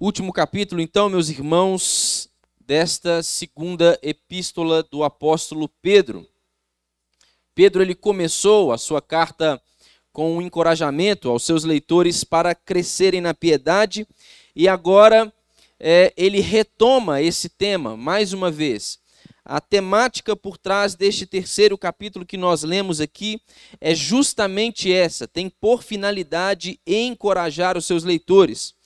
Último capítulo, então, meus irmãos, desta segunda epístola do apóstolo Pedro. Pedro ele começou a sua carta com um encorajamento aos seus leitores para crescerem na piedade e agora é, ele retoma esse tema mais uma vez. A temática por trás deste terceiro capítulo que nós lemos aqui é justamente essa: tem por finalidade encorajar os seus leitores.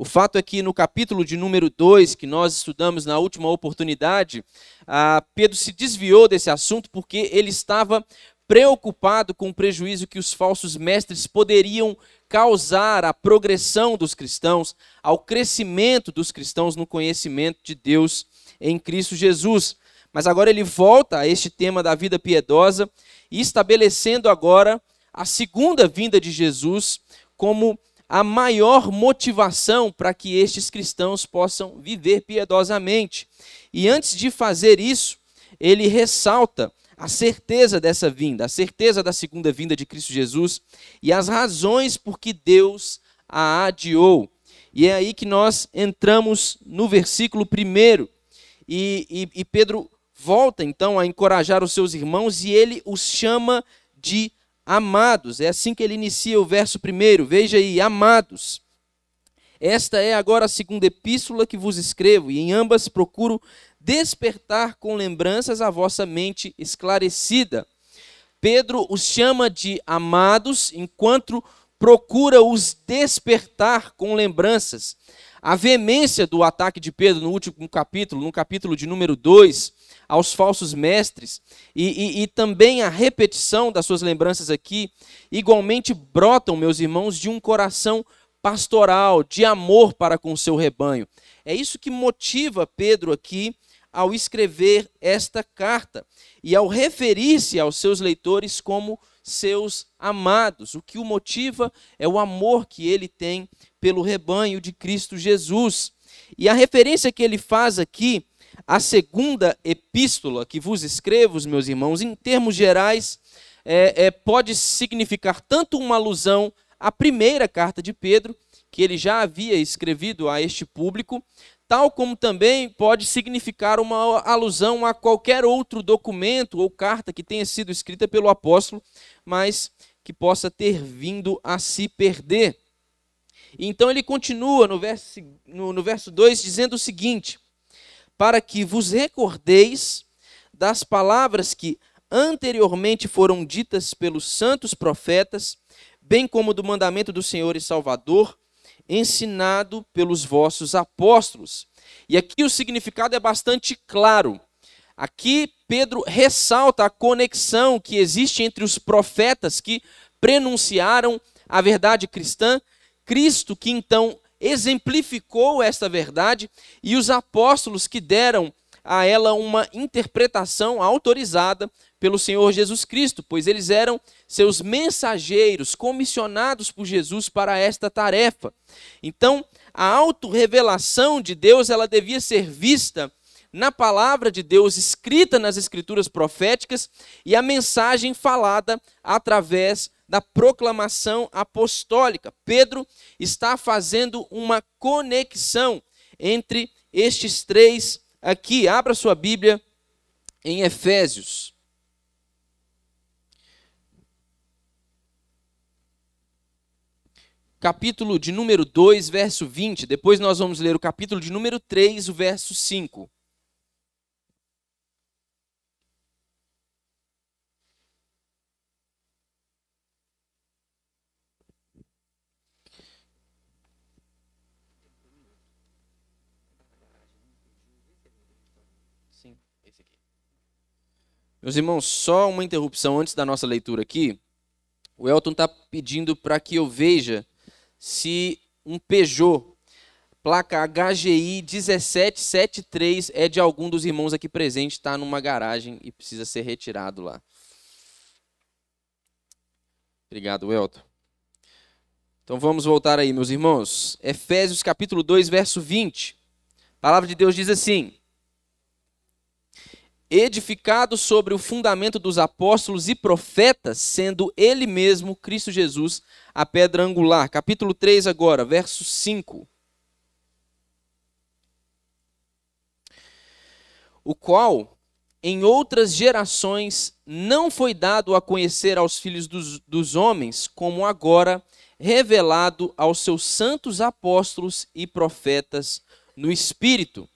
O fato é que no capítulo de número 2, que nós estudamos na última oportunidade, Pedro se desviou desse assunto porque ele estava preocupado com o prejuízo que os falsos mestres poderiam causar à progressão dos cristãos, ao crescimento dos cristãos no conhecimento de Deus em Cristo Jesus. Mas agora ele volta a este tema da vida piedosa estabelecendo agora a segunda vinda de Jesus como a maior motivação para que estes cristãos possam viver piedosamente. E antes de fazer isso, ele ressalta a certeza dessa vinda, a certeza da segunda vinda de Cristo Jesus e as razões por que Deus a adiou. E é aí que nós entramos no versículo primeiro. E, e, e Pedro volta então a encorajar os seus irmãos e ele os chama de amados. É assim que ele inicia o verso primeiro. Veja aí, amados. Esta é agora a segunda epístola que vos escrevo, e em ambas procuro despertar com lembranças a vossa mente esclarecida. Pedro os chama de amados, enquanto procura os despertar com lembranças. A veemência do ataque de Pedro no último capítulo, no capítulo de número 2, aos falsos mestres, e, e, e, também a repetição das suas lembranças aqui, igualmente brotam, meus irmãos, de um coração pastoral, de amor para com o seu rebanho. É isso que motiva Pedro aqui ao escrever esta carta e ao referir-se aos seus leitores como seus amados. O que o motiva é o amor que ele tem pelo rebanho de Cristo Jesus. E a referência que ele faz aqui a segunda epístola que vos escrevo, meus irmãos, em termos gerais, é, é, pode significar tanto uma alusão à primeira carta de Pedro, que ele já havia escrevido a este público, tal como também pode significar uma alusão a qualquer outro documento ou carta que tenha sido escrita pelo apóstolo, mas que possa ter vindo a se perder. Então ele continua no verso, no, no verso 2 dizendo o seguinte: para que vos recordeis das palavras que anteriormente foram ditas pelos santos profetas, bem como do mandamento do Senhor e Salvador, ensinado pelos vossos apóstolos. E aqui o significado é bastante claro. Aqui Pedro ressalta a conexão que existe entre os profetas que prenunciaram a verdade cristã, Cristo que então exemplificou esta verdade e os apóstolos que deram a ela uma interpretação autorizada pelo Senhor Jesus Cristo, pois eles eram seus mensageiros comissionados por Jesus para esta tarefa. Então, a autorrevelação de Deus, ela devia ser vista na palavra de Deus escrita nas escrituras proféticas e a mensagem falada através da proclamação apostólica. Pedro está fazendo uma conexão entre estes três aqui. Abra sua Bíblia em Efésios. Capítulo de número 2, verso 20. Depois nós vamos ler o capítulo de número 3, o verso 5. Meus irmãos, só uma interrupção antes da nossa leitura aqui. O Elton está pedindo para que eu veja se um Peugeot, placa HGI 1773, é de algum dos irmãos aqui presentes, está numa garagem e precisa ser retirado lá. Obrigado, Elton. Então vamos voltar aí, meus irmãos. Efésios capítulo 2, verso 20. A palavra de Deus diz assim: edificado sobre o fundamento dos apóstolos e profetas, sendo ele mesmo, Cristo Jesus, a pedra angular. Capítulo 3 agora, verso 5. O qual em outras gerações não foi dado a conhecer aos filhos dos, dos homens, como agora revelado aos seus santos apóstolos e profetas no Espírito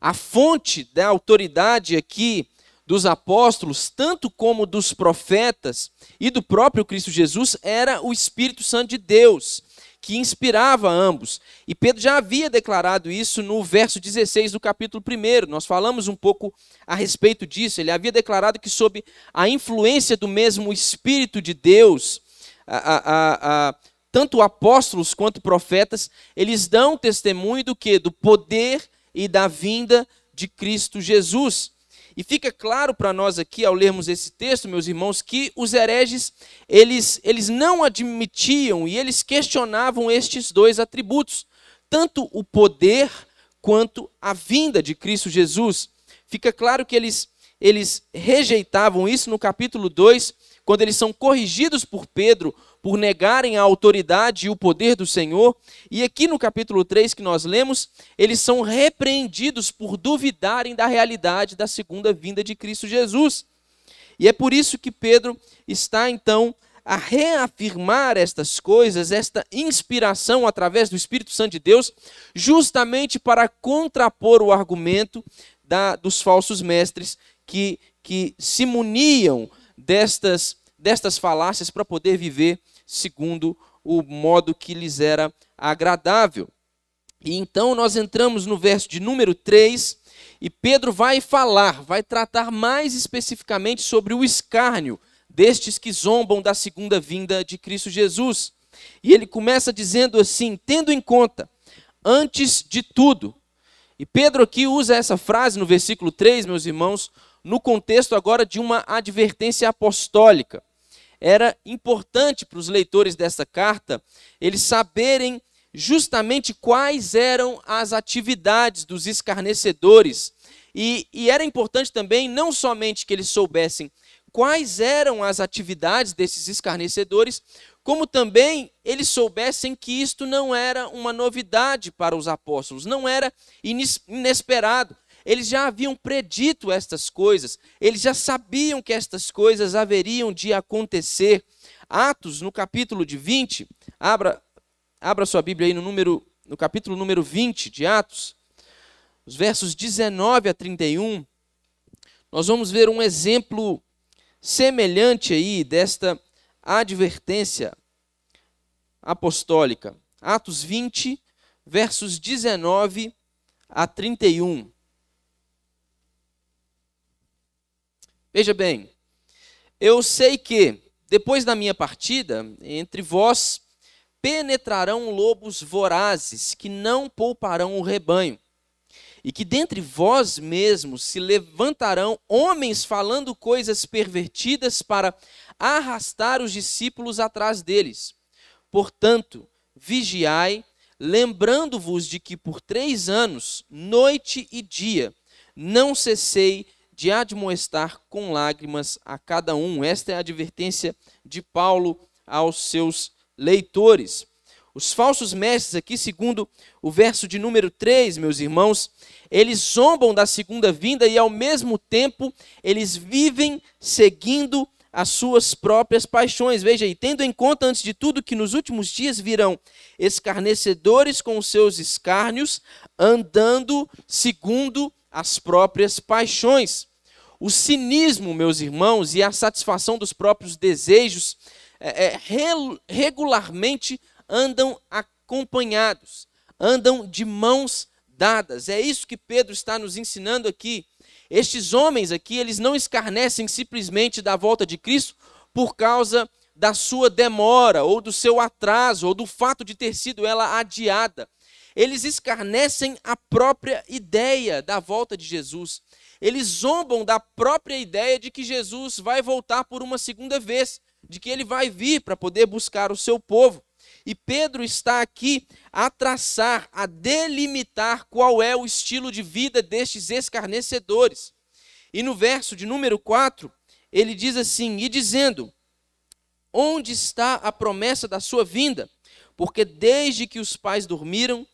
a fonte da autoridade aqui dos apóstolos, tanto como dos profetas e do próprio Cristo Jesus, era o Espírito Santo de Deus, que inspirava ambos. E Pedro já havia declarado isso no verso 16 do capítulo 1. Nós falamos um pouco a respeito disso. Ele havia declarado que, sob a influência do mesmo Espírito de Deus, a, a, a, tanto apóstolos quanto profetas, eles dão testemunho do que? Do poder e da vinda de Cristo Jesus. E fica claro para nós aqui, ao lermos esse texto, meus irmãos, que os hereges, eles, eles não admitiam e eles questionavam estes dois atributos, tanto o poder quanto a vinda de Cristo Jesus. Fica claro que eles, eles rejeitavam isso no capítulo 2, quando eles são corrigidos por Pedro por negarem a autoridade e o poder do Senhor. E aqui no capítulo 3 que nós lemos, eles são repreendidos por duvidarem da realidade da segunda vinda de Cristo Jesus. E é por isso que Pedro está então a reafirmar estas coisas, esta inspiração através do Espírito Santo de Deus, justamente para contrapor o argumento da, dos falsos mestres que, que se muniam destas, destas falácias para poder viver segundo o modo que lhes era agradável. E então nós entramos no verso de número 3, e Pedro vai falar, vai tratar mais especificamente sobre o escárnio destes que zombam da segunda vinda de Cristo Jesus. E ele começa dizendo assim: tendo em conta, antes de tudo. E Pedro aqui usa essa frase no versículo 3, meus irmãos, no contexto agora de uma advertência apostólica era importante para os leitores dessa carta eles saberem justamente quais eram as atividades dos escarnecedores. E, e, era importante também não somente que eles soubessem quais eram as atividades desses escarnecedores, como também eles soubessem que isto não era uma novidade para os apóstolos, não era inesperado. Eles já haviam predito estas coisas, eles já sabiam que estas coisas haveriam de acontecer. Atos, no capítulo de 20, abra, abra sua Bíblia aí no, número, no capítulo número 20 de Atos, os versos 19 a 31, nós vamos ver um exemplo semelhante aí desta advertência apostólica. Atos 20, versos 19 a 31. Veja bem, eu sei que, depois da minha partida, entre vós penetrarão lobos vorazes que não pouparão o rebanho, e que dentre vós mesmos se levantarão homens falando coisas pervertidas para arrastar os discípulos atrás deles. Portanto, vigiai, lembrando-vos de que por três anos, noite e dia, não cessei de admoestar com lágrimas a cada um. Esta é a advertência de Paulo aos seus leitores. Os falsos mestres, aqui, segundo o verso de número 3, meus irmãos, eles zombam da segunda vinda e, ao mesmo tempo, eles vivem seguindo as suas próprias paixões. Veja aí, tendo em conta, antes de tudo, que nos últimos dias virão escarnecedores com os seus escárnios, andando segundo as próprias paixões. O cinismo, meus irmãos, e a satisfação dos próprios desejos é, é, regularmente andam acompanhados, andam de mãos dadas. É isso que Pedro está nos ensinando aqui. Estes homens aqui, eles não escarnecem simplesmente da volta de Cristo por causa da sua demora, ou do seu atraso, ou do fato de ter sido ela adiada eles escarnecem a própria ideia da volta de Jesus. Eles zombam da própria ideia de que Jesus vai voltar por uma segunda vez, de que ele vai vir para poder buscar o seu povo. E Pedro está aqui a traçar, a delimitar qual é o estilo de vida destes escarnecedores. E no verso de número 4, ele diz assim: E dizendo: Onde está a promessa da sua vinda? Porque desde que os pais dormiram,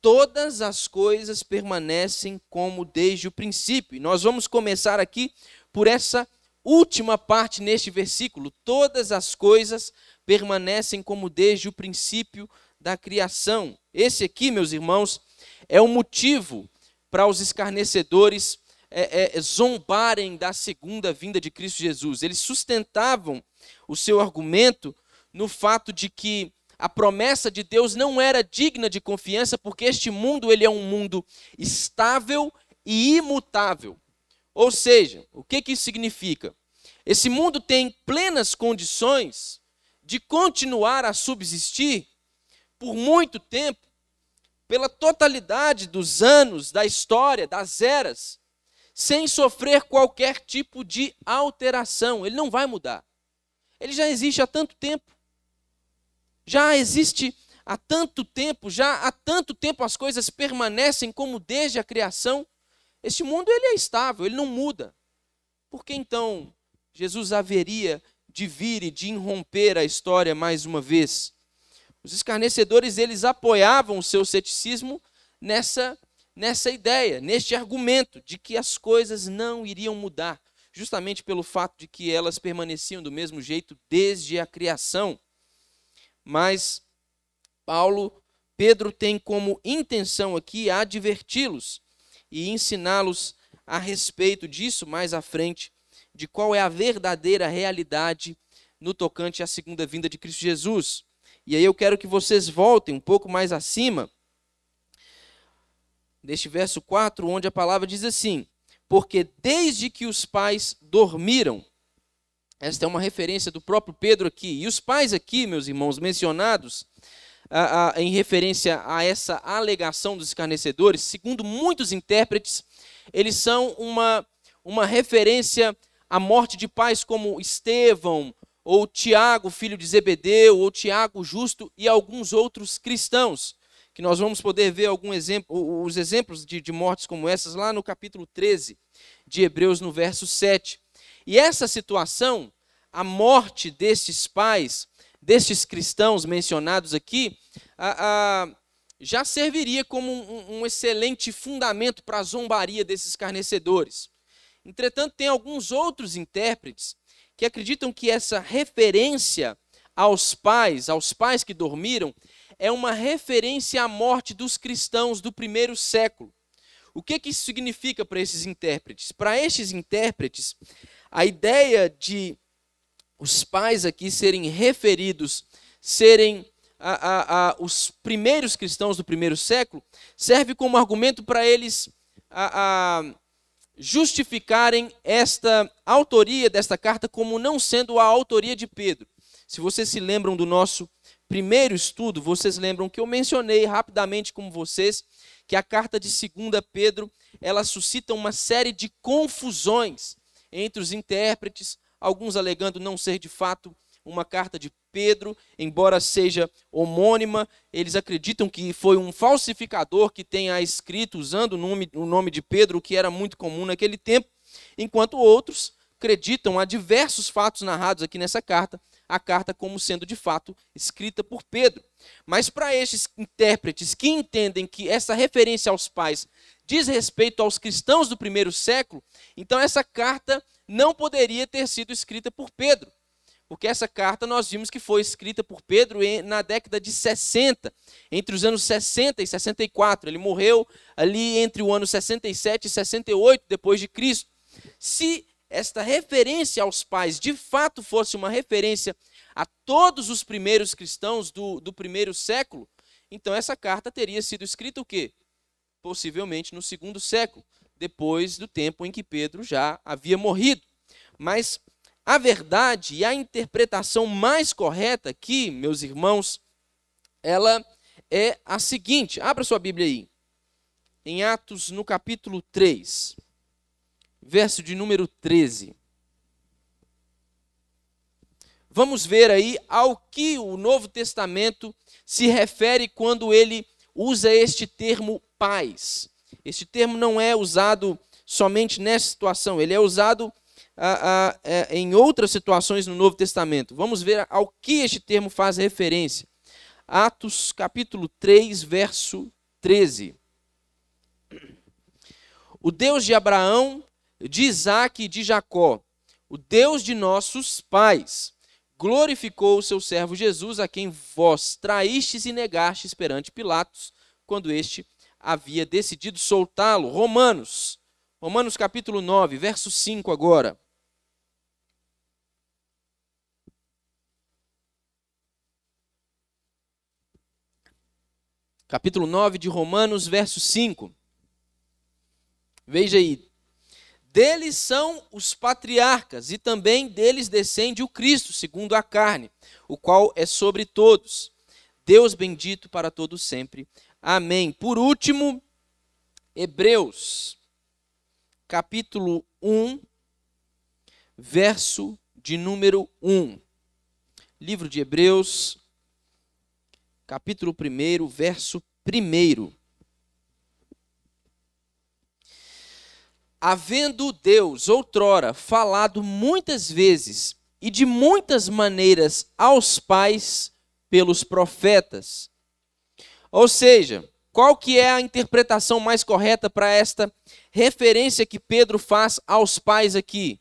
todas as coisas permanecem como desde o princípio. E nós vamos começar aqui por essa última parte neste versículo. Todas as coisas permanecem como desde o princípio da criação. Esse aqui, meus irmãos, é o motivo para os escarnecedores é, é, zombarem da segunda vinda de Cristo Jesus. Eles sustentavam o seu argumento no fato de que a promessa de Deus não era digna de confiança, porque este mundo ele é um mundo estável e imutável. Ou seja, o que, que isso significa? Esse mundo tem plenas condições de continuar a subsistir por muito tempo, pela totalidade dos anos, da história, das eras, sem sofrer qualquer tipo de alteração. Ele não vai mudar. Ele já existe há tanto tempo já existe há tanto tempo, já há tanto tempo as coisas permanecem como desde a criação. Este mundo ele é estável, ele não muda. Por que então Jesus haveria de vir e de irromper a história mais uma vez? Os escarnecedores eles apoiavam o seu ceticismo nessa nessa ideia, neste argumento de que as coisas não iriam mudar, justamente pelo fato de que elas permaneciam do mesmo jeito desde a criação. Mas Paulo, Pedro tem como intenção aqui adverti-los e ensiná-los a respeito disso mais à frente, de qual é a verdadeira realidade no tocante à segunda vinda de Cristo Jesus. E aí eu quero que vocês voltem um pouco mais acima, neste verso 4, onde a palavra diz assim: Porque desde que os pais dormiram, esta é uma referência do próprio Pedro aqui. E os pais aqui, meus irmãos, mencionados a, a, em referência a essa alegação dos escarnecedores, segundo muitos intérpretes, eles são uma, uma referência à morte de pais como Estevão, ou Tiago, filho de Zebedeu, ou Tiago justo e alguns outros cristãos, que nós vamos poder ver algum exemplo, os exemplos de, de mortes como essas lá no capítulo 13 de Hebreus, no verso 7. E essa situação, a morte destes pais, destes cristãos mencionados aqui, a, a, já serviria como um, um excelente fundamento para a zombaria desses carnecedores. Entretanto, tem alguns outros intérpretes que acreditam que essa referência aos pais, aos pais que dormiram, é uma referência à morte dos cristãos do primeiro século. O que, que isso significa para esses intérpretes? Para estes intérpretes, a ideia de os pais aqui serem referidos, serem a, a, a, os primeiros cristãos do primeiro século, serve como argumento para eles justificarem esta autoria desta carta como não sendo a autoria de Pedro. Se vocês se lembram do nosso primeiro estudo, vocês lembram que eu mencionei rapidamente com vocês que a carta de 2 Pedro, ela suscita uma série de confusões entre os intérpretes, alguns alegando não ser de fato uma carta de Pedro, embora seja homônima, eles acreditam que foi um falsificador que tenha escrito usando o nome, o nome de Pedro, o que era muito comum naquele tempo, enquanto outros acreditam a diversos fatos narrados aqui nessa carta, a carta como sendo de fato escrita por Pedro. Mas para estes intérpretes que entendem que essa referência aos pais diz respeito aos cristãos do primeiro século, então essa carta não poderia ter sido escrita por Pedro. Porque essa carta nós vimos que foi escrita por Pedro na década de 60, entre os anos 60 e 64. Ele morreu ali entre o ano 67 e 68 depois de Cristo. Se esta referência aos pais de fato fosse uma referência a todos os primeiros cristãos do, do primeiro século, então essa carta teria sido escrita o quê? possivelmente no segundo século, depois do tempo em que Pedro já havia morrido. Mas a verdade e a interpretação mais correta aqui, meus irmãos, ela é a seguinte: abra sua Bíblia aí, em Atos, no capítulo 3, verso de número 13. Vamos ver aí ao que o Novo Testamento se refere quando ele usa este termo pais. Este termo não é usado somente nessa situação, ele é usado a, a, é, em outras situações no Novo Testamento. Vamos ver ao que este termo faz referência. Atos capítulo 3, verso 13. O Deus de Abraão, de Isaac e de Jacó, o Deus de nossos pais, glorificou o seu servo Jesus, a quem vós traístes e negastes perante Pilatos, quando este havia decidido soltá-lo. Romanos, Romanos capítulo 9, verso 5 agora. Capítulo 9 de Romanos, verso 5. Veja aí. Deles são os patriarcas, e também deles descende o Cristo, segundo a carne, o qual é sobre todos. Deus bendito para todos sempre. Amém. Por último, Hebreus, capítulo 1, verso de número 1. Livro de Hebreus, capítulo 1, verso 1. Havendo Deus outrora falado muitas vezes e de muitas maneiras aos pais pelos profetas, ou seja, qual que é a interpretação mais correta para esta referência que Pedro faz aos pais aqui?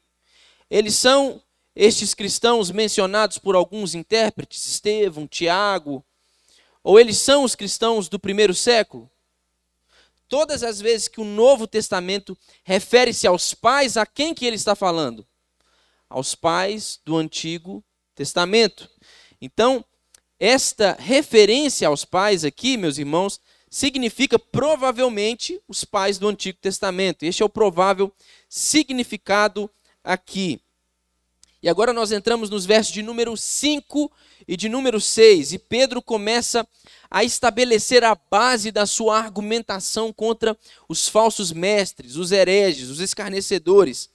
Eles são estes cristãos mencionados por alguns intérpretes, Estevão, Tiago, ou eles são os cristãos do primeiro século? Todas as vezes que o Novo Testamento refere-se aos pais, a quem que ele está falando? Aos pais do Antigo Testamento. Então, esta referência aos pais aqui, meus irmãos, significa provavelmente os pais do Antigo Testamento. Este é o provável significado aqui. E agora nós entramos nos versos de número 5 e de número 6, e Pedro começa a estabelecer a base da sua argumentação contra os falsos mestres, os hereges, os escarnecedores.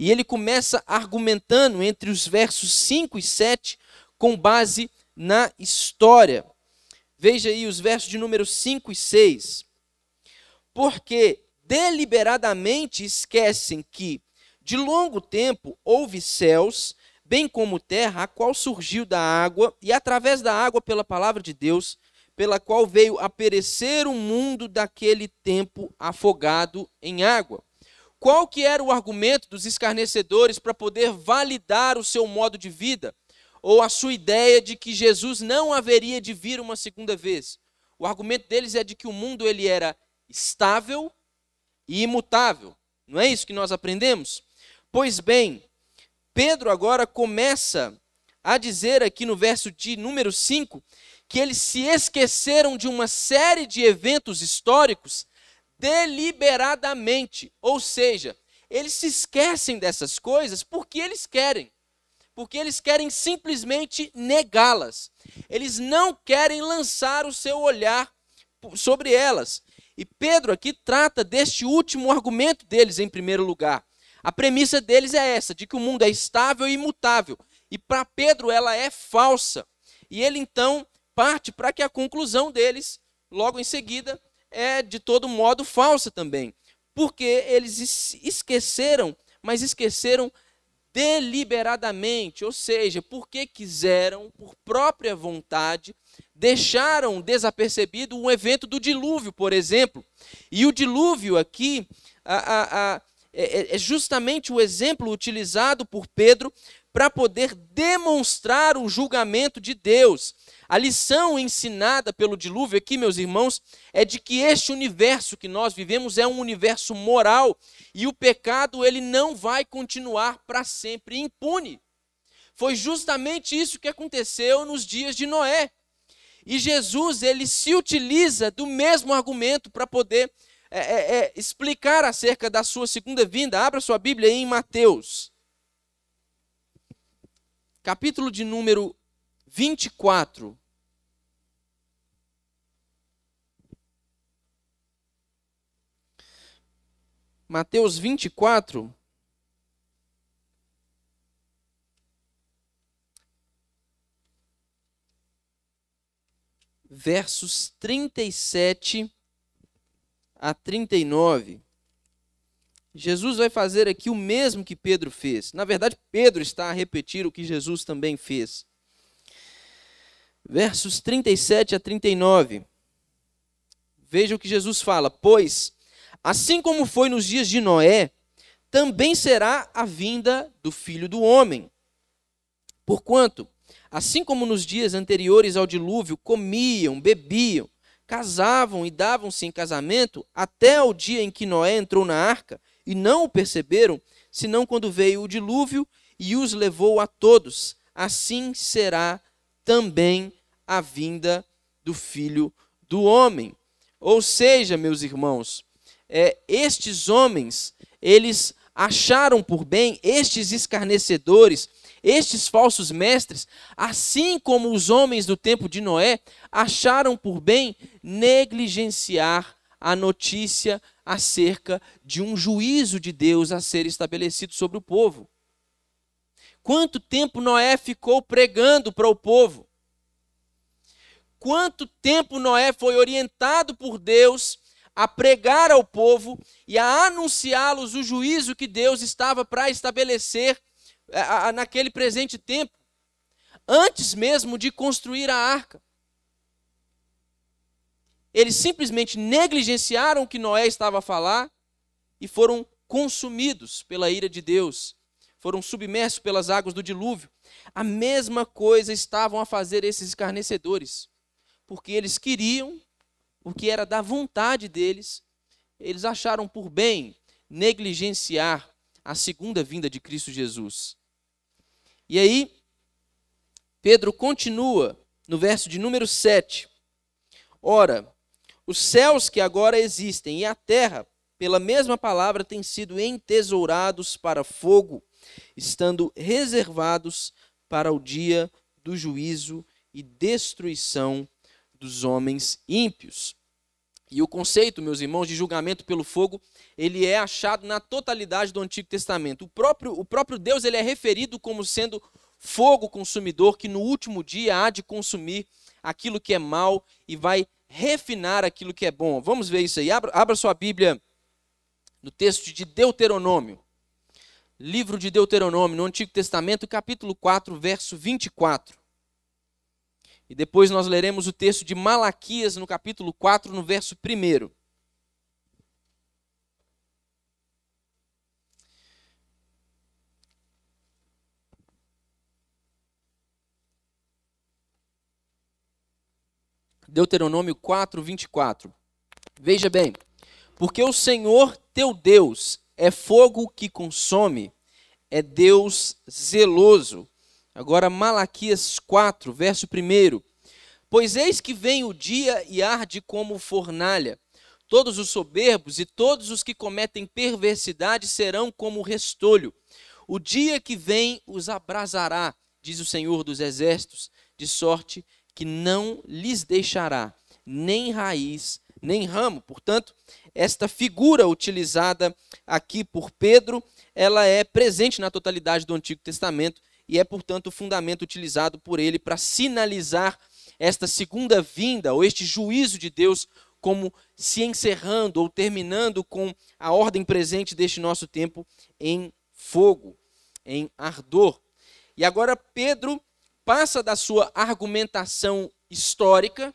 E ele começa argumentando entre os versos 5 e 7 com base na história. Veja aí os versos de número 5 e 6. Porque deliberadamente esquecem que, de longo tempo, houve céus, bem como terra, a qual surgiu da água, e através da água, pela palavra de Deus, pela qual veio a perecer o mundo daquele tempo afogado em água. Qual que era o argumento dos escarnecedores para poder validar o seu modo de vida? ou a sua ideia de que Jesus não haveria de vir uma segunda vez. O argumento deles é de que o mundo ele era estável e imutável. Não é isso que nós aprendemos? Pois bem, Pedro agora começa a dizer aqui no verso de número 5 que eles se esqueceram de uma série de eventos históricos deliberadamente, ou seja, eles se esquecem dessas coisas porque eles querem porque eles querem simplesmente negá-las. Eles não querem lançar o seu olhar sobre elas. E Pedro aqui trata deste último argumento deles em primeiro lugar. A premissa deles é essa, de que o mundo é estável e imutável. E para Pedro ela é falsa. E ele então parte para que a conclusão deles, logo em seguida, é de todo modo falsa também. Porque eles esqueceram, mas esqueceram deliberadamente, ou seja, porque quiseram, por própria vontade, deixaram desapercebido um evento do dilúvio, por exemplo. E o dilúvio aqui a, a, a, é, é justamente o exemplo utilizado por Pedro para poder demonstrar o julgamento de Deus. A lição ensinada pelo dilúvio aqui, meus irmãos, é de que este universo que nós vivemos é um universo moral e o pecado ele não vai continuar para sempre impune. Foi justamente isso que aconteceu nos dias de Noé. E Jesus ele se utiliza do mesmo argumento para poder é, é, é, explicar acerca da sua segunda vinda. Abra sua Bíblia em Mateus, capítulo de número 24. Mateus 24. Versos 37 a 39. Jesus vai fazer aqui o mesmo que Pedro fez. Na verdade, Pedro está a repetir o que Jesus também fez versos 37 a 39. veja o que Jesus fala: Pois, assim como foi nos dias de Noé, também será a vinda do filho do homem. Porquanto, assim como nos dias anteriores ao dilúvio, comiam, bebiam, casavam e davam-se em casamento, até o dia em que Noé entrou na arca, e não o perceberam, senão quando veio o dilúvio e os levou a todos. Assim será também a vinda do filho do homem. Ou seja, meus irmãos, é, estes homens, eles acharam por bem, estes escarnecedores, estes falsos mestres, assim como os homens do tempo de Noé, acharam por bem negligenciar a notícia acerca de um juízo de Deus a ser estabelecido sobre o povo. Quanto tempo Noé ficou pregando para o povo? Quanto tempo Noé foi orientado por Deus a pregar ao povo e a anunciá-los o juízo que Deus estava para estabelecer eh, naquele presente tempo, antes mesmo de construir a arca. Eles simplesmente negligenciaram o que Noé estava a falar e foram consumidos pela ira de Deus, foram submersos pelas águas do dilúvio. A mesma coisa estavam a fazer esses escarnecedores, porque eles queriam porque era da vontade deles, eles acharam por bem negligenciar a segunda vinda de Cristo Jesus. E aí, Pedro continua no verso de número 7. Ora, os céus que agora existem e a terra, pela mesma palavra, têm sido entesourados para fogo, estando reservados para o dia do juízo e destruição dos homens ímpios. E o conceito, meus irmãos, de julgamento pelo fogo, ele é achado na totalidade do Antigo Testamento. O próprio, o próprio Deus ele é referido como sendo fogo consumidor que no último dia há de consumir aquilo que é mal e vai refinar aquilo que é bom. Vamos ver isso aí. Abra, abra sua Bíblia no texto de Deuteronômio. Livro de Deuteronômio, no Antigo Testamento, capítulo 4, verso 24. E depois nós leremos o texto de Malaquias no capítulo 4, no verso 1. Deuteronômio 4, 24. Veja bem, porque o Senhor teu Deus é fogo que consome, é Deus zeloso Agora, Malaquias 4, verso 1. Pois eis que vem o dia e arde como fornalha. Todos os soberbos e todos os que cometem perversidade serão como restolho. O dia que vem os abrasará, diz o Senhor dos Exércitos, de sorte que não lhes deixará nem raiz, nem ramo. Portanto, esta figura utilizada aqui por Pedro, ela é presente na totalidade do Antigo Testamento e é, portanto, o fundamento utilizado por ele para sinalizar esta segunda vinda, ou este juízo de Deus, como se encerrando ou terminando com a ordem presente deste nosso tempo em fogo, em ardor. E agora Pedro passa da sua argumentação histórica,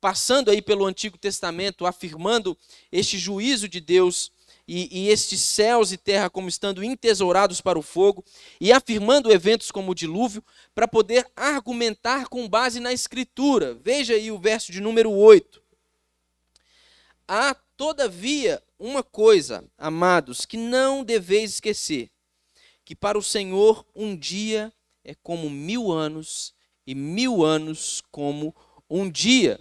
passando aí pelo Antigo Testamento, afirmando este juízo de Deus e, e estes céus e terra como estando entesourados para o fogo, e afirmando eventos como o dilúvio, para poder argumentar com base na Escritura. Veja aí o verso de número 8. Há, todavia, uma coisa, amados, que não deveis esquecer: que para o Senhor um dia é como mil anos, e mil anos como um dia.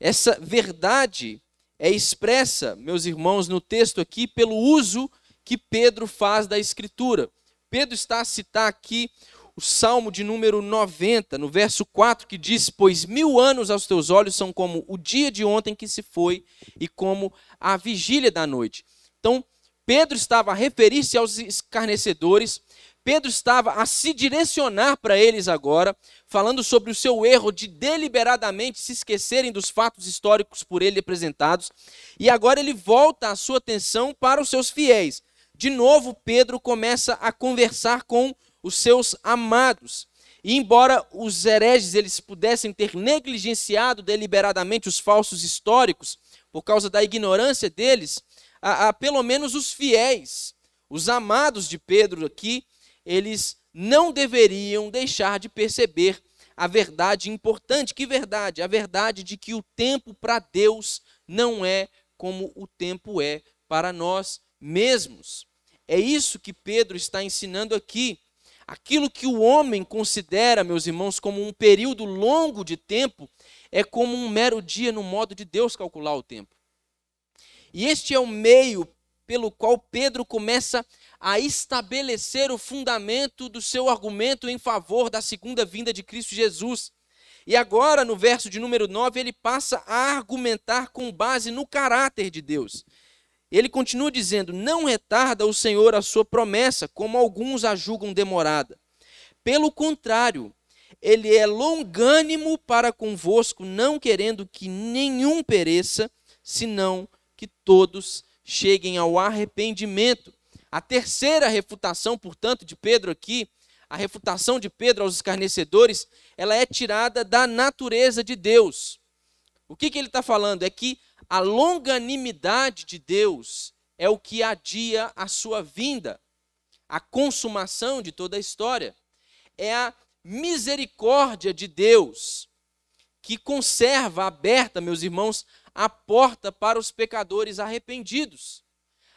Essa verdade é expressa, meus irmãos, no texto aqui, pelo uso que Pedro faz da Escritura. Pedro está a citar aqui o Salmo de número 90, no verso 4, que diz: Pois mil anos aos teus olhos são como o dia de ontem que se foi e como a vigília da noite. Então, Pedro estava a referir-se aos escarnecedores, Pedro estava a se direcionar para eles agora, falando sobre o seu erro de deliberadamente se esquecerem dos fatos históricos por ele apresentados, e agora ele volta a sua atenção para os seus fiéis. De novo, Pedro começa a conversar com os seus amados. E embora os hereges eles pudessem ter negligenciado deliberadamente os falsos históricos por causa da ignorância deles, a, a, pelo menos os fiéis, os amados de Pedro aqui, eles não deveriam deixar de perceber a verdade importante. Que verdade? A verdade de que o tempo para Deus não é como o tempo é para nós mesmos. É isso que Pedro está ensinando aqui. Aquilo que o homem considera, meus irmãos, como um período longo de tempo, é como um mero dia no modo de Deus calcular o tempo. E este é o meio pelo qual Pedro começa a estabelecer o fundamento do seu argumento em favor da segunda vinda de Cristo Jesus. E agora, no verso de número 9, ele passa a argumentar com base no caráter de Deus. Ele continua dizendo: Não retarda o Senhor a sua promessa, como alguns a julgam demorada. Pelo contrário, ele é longânimo para convosco, não querendo que nenhum pereça, senão que todos cheguem ao arrependimento. A terceira refutação, portanto, de Pedro aqui, a refutação de Pedro aos escarnecedores, ela é tirada da natureza de Deus. O que, que ele está falando? É que a longanimidade de Deus é o que adia a sua vinda, a consumação de toda a história. É a misericórdia de Deus que conserva aberta, meus irmãos, a porta para os pecadores arrependidos.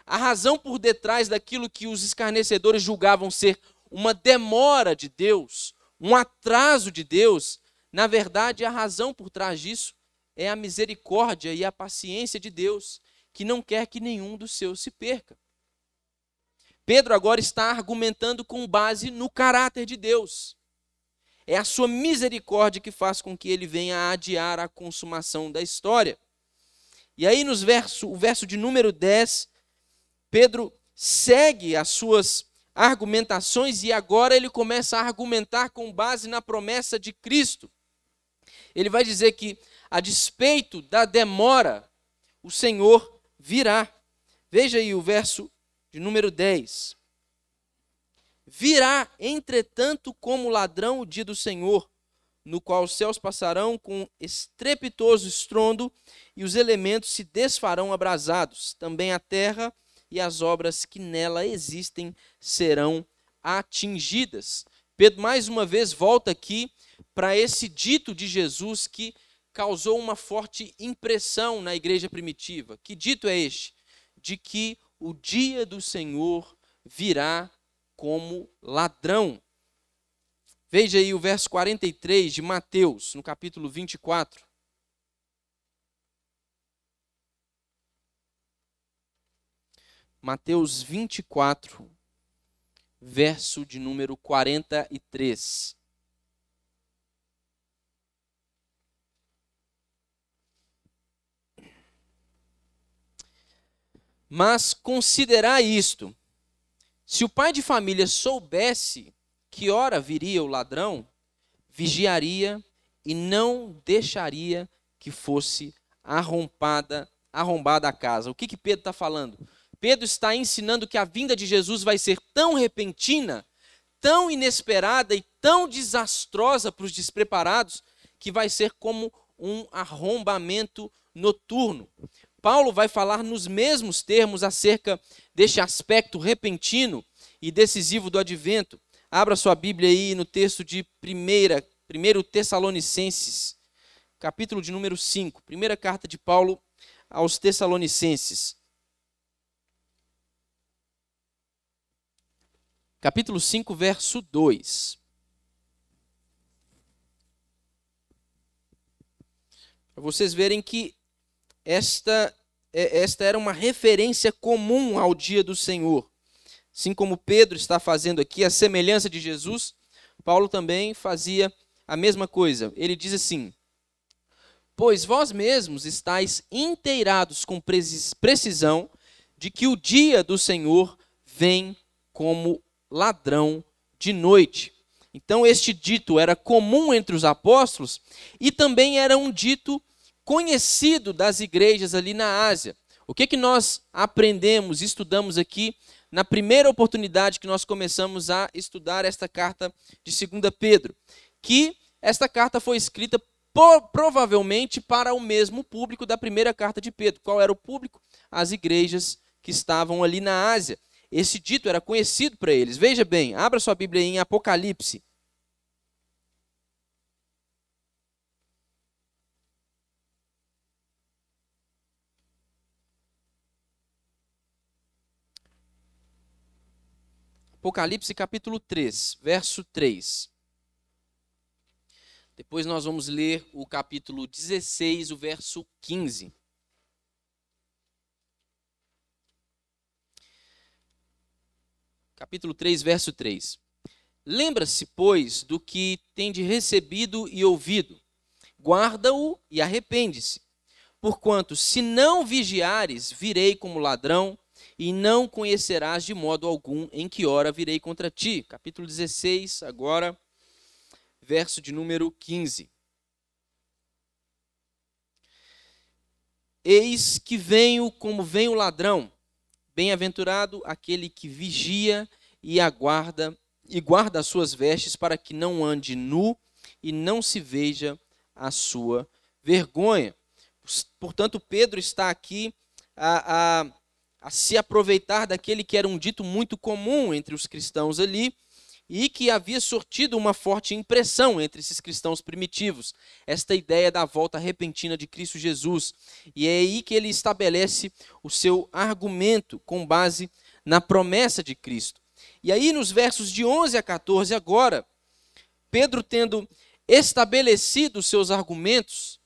A razão por detrás daquilo que os escarnecedores julgavam ser uma demora de Deus, um atraso de Deus, na verdade, a razão por trás disso é a misericórdia e a paciência de Deus, que não quer que nenhum dos seus se perca. Pedro agora está argumentando com base no caráter de Deus. É a sua misericórdia que faz com que ele venha a adiar a consumação da história. E aí, nos verso, o verso de número 10, Pedro segue as suas argumentações e agora ele começa a argumentar com base na promessa de Cristo. Ele vai dizer que, a despeito da demora, o Senhor virá. Veja aí o verso de número 10. Virá, entretanto, como ladrão o dia do Senhor, no qual os céus passarão com estrepitoso estrondo e os elementos se desfarão abrasados. Também a terra e as obras que nela existem serão atingidas. Pedro mais uma vez volta aqui para esse dito de Jesus que causou uma forte impressão na igreja primitiva. Que dito é este? De que o dia do Senhor virá como ladrão. Veja aí o verso 43 de Mateus, no capítulo 24. Mateus 24, verso de número 43. Mas considerai isto: se o pai de família soubesse que hora viria o ladrão, vigiaria e não deixaria que fosse arrombada, arrombada a casa. O que, que Pedro está falando? Pedro está ensinando que a vinda de Jesus vai ser tão repentina, tão inesperada e tão desastrosa para os despreparados, que vai ser como um arrombamento noturno. Paulo vai falar nos mesmos termos acerca deste aspecto repentino e decisivo do advento. Abra sua Bíblia aí no texto de 1 Tessalonicenses, capítulo de número 5, primeira carta de Paulo aos Tessalonicenses. Capítulo 5, verso 2. Para vocês verem que esta, é, esta era uma referência comum ao dia do Senhor. Assim como Pedro está fazendo aqui, a semelhança de Jesus, Paulo também fazia a mesma coisa. Ele diz assim: Pois vós mesmos estáis inteirados com precisão de que o dia do Senhor vem como ladrão de noite. Então, este dito era comum entre os apóstolos e também era um dito conhecido das igrejas ali na Ásia. O que, que nós aprendemos, estudamos aqui na primeira oportunidade que nós começamos a estudar esta carta de 2 Pedro, que esta carta foi escrita provavelmente para o mesmo público da primeira carta de Pedro. Qual era o público? As igrejas que estavam ali na Ásia. Esse dito era conhecido para eles. Veja bem, abra sua Bíblia em Apocalipse. Apocalipse capítulo 3, verso 3. Depois nós vamos ler o capítulo 16, o verso 15. Capítulo 3, verso 3. Lembra-se, pois, do que tem de recebido e ouvido. Guarda-o e arrepende-se. Porquanto, se não vigiares, virei como ladrão e não conhecerás de modo algum em que hora virei contra ti. Capítulo 16, agora, verso de número 15. Eis que venho como vem o ladrão. Bem-aventurado aquele que vigia e aguarda e guarda as suas vestes para que não ande nu e não se veja a sua vergonha. Portanto, Pedro está aqui a, a a se aproveitar daquele que era um dito muito comum entre os cristãos ali e que havia sortido uma forte impressão entre esses cristãos primitivos, esta ideia da volta repentina de Cristo Jesus. E é aí que ele estabelece o seu argumento com base na promessa de Cristo. E aí, nos versos de 11 a 14, agora, Pedro tendo estabelecido os seus argumentos,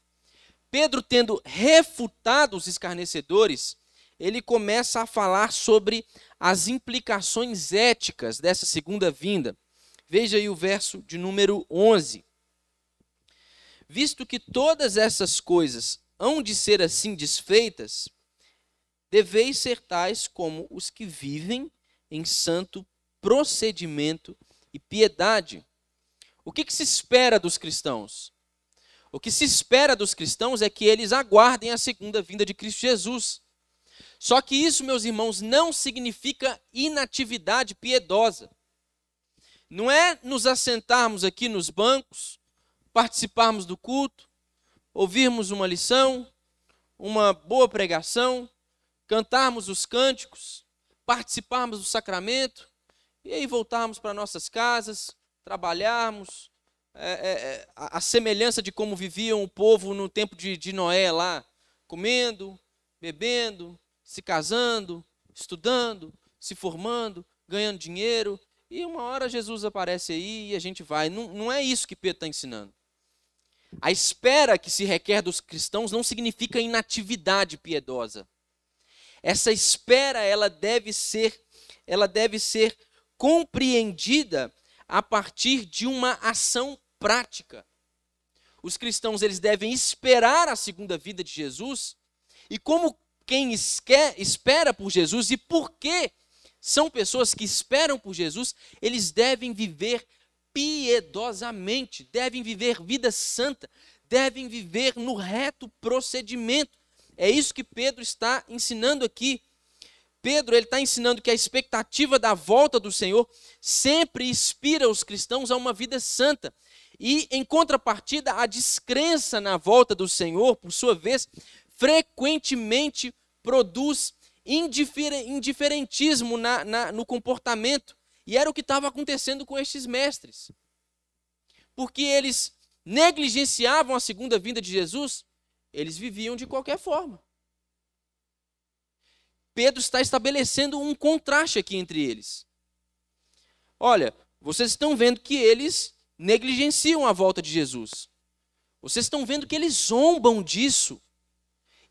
Pedro tendo refutado os escarnecedores, ele começa a falar sobre as implicações éticas dessa segunda vinda. Veja aí o verso de número 11. Visto que todas essas coisas hão de ser assim desfeitas, deveis ser tais como os que vivem em santo procedimento e piedade. O que, que, se espera dos cristãos? O que se espera dos cristãos é que eles aguardem a segunda vinda de Cristo Jesus. Só que isso, meus irmãos, não significa inatividade piedosa. Não é nos assentarmos aqui nos bancos, participarmos do culto, ouvirmos uma lição, uma boa pregação, cantarmos os cânticos, participarmos do sacramento e aí voltarmos para nossas casas, trabalharmos, é, é, é a, a, semelhança de como viviam o povo no tempo de, de Noé lá, comendo, bebendo, se casando, estudando, se formando, ganhando dinheiro, e uma hora Jesus aparece aí e a gente vai. Não, não é isso que Pedro está ensinando. A espera que se requer dos cristãos não significa inatividade piedosa. Essa espera ela deve ser, ela deve ser compreendida a partir de uma ação prática. Os cristãos eles devem esperar a segunda vida de Jesus e como quem espera por Jesus e por que são pessoas que esperam por Jesus, eles devem viver piedosamente, devem viver vida santa, devem viver no reto procedimento. É isso que Pedro está ensinando aqui. Pedro ele está ensinando que a expectativa da volta do Senhor sempre inspira os cristãos a uma vida santa. E, em contrapartida, a descrença na volta do Senhor, por sua vez, frequentemente produz indiferentismo na, na, no comportamento. E era o que estava acontecendo com estes mestres. Porque eles negligenciavam a segunda vinda de Jesus, eles viviam de qualquer forma. Pedro está estabelecendo um contraste aqui entre eles. Olha, vocês estão vendo que eles negligenciam a volta de Jesus. Vocês estão vendo que eles zombam disso.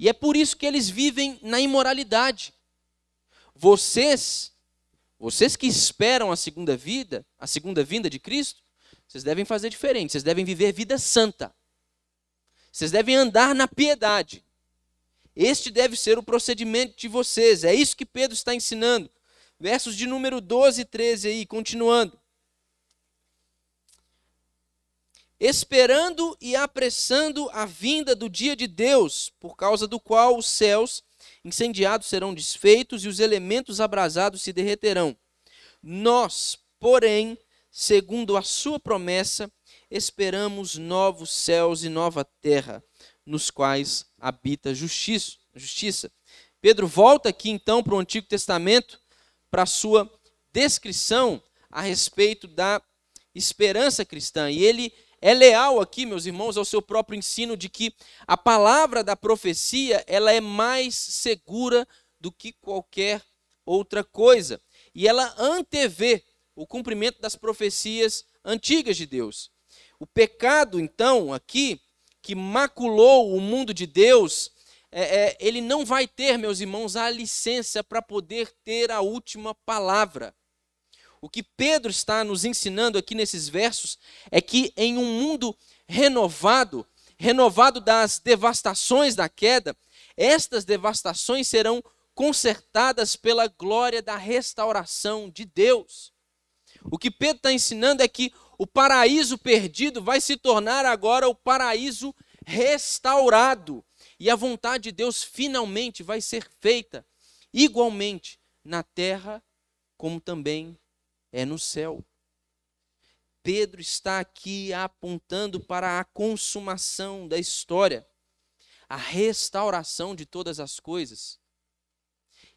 E é por isso que eles vivem na imoralidade. Vocês, vocês que esperam a segunda vida, a segunda vinda de Cristo, vocês devem fazer diferente, vocês devem viver vida santa. Vocês devem andar na piedade. Este deve ser o procedimento de vocês. É isso que Pedro está ensinando. Versos de número 12 e 13 aí, continuando. Esperando e apressando a vinda do dia de Deus, por causa do qual os céus incendiados serão desfeitos e os elementos abrasados se derreterão. Nós, porém, segundo a sua promessa, esperamos novos céus e nova terra, nos quais habita justiça. justiça. Pedro volta aqui então para o Antigo Testamento, para a sua descrição a respeito da esperança cristã. E ele é leal aqui, meus irmãos, ao seu próprio ensino de que a palavra da profecia, ela é mais segura do que qualquer outra coisa. E ela antevê o cumprimento das profecias antigas de Deus. O pecado, então, aqui, que maculou o mundo de Deus, é, é, ele não vai ter, meus irmãos, a licença para poder ter a última palavra. O que Pedro está nos ensinando aqui nesses versos é que em um mundo renovado, renovado das devastações da queda, estas devastações serão consertadas pela glória da restauração de Deus. O que Pedro está ensinando é que o paraíso perdido vai se tornar agora o paraíso restaurado. E a vontade de Deus finalmente vai ser feita igualmente na terra como também é no céu. Pedro está aqui apontando para a consumação da história, a restauração de todas as coisas.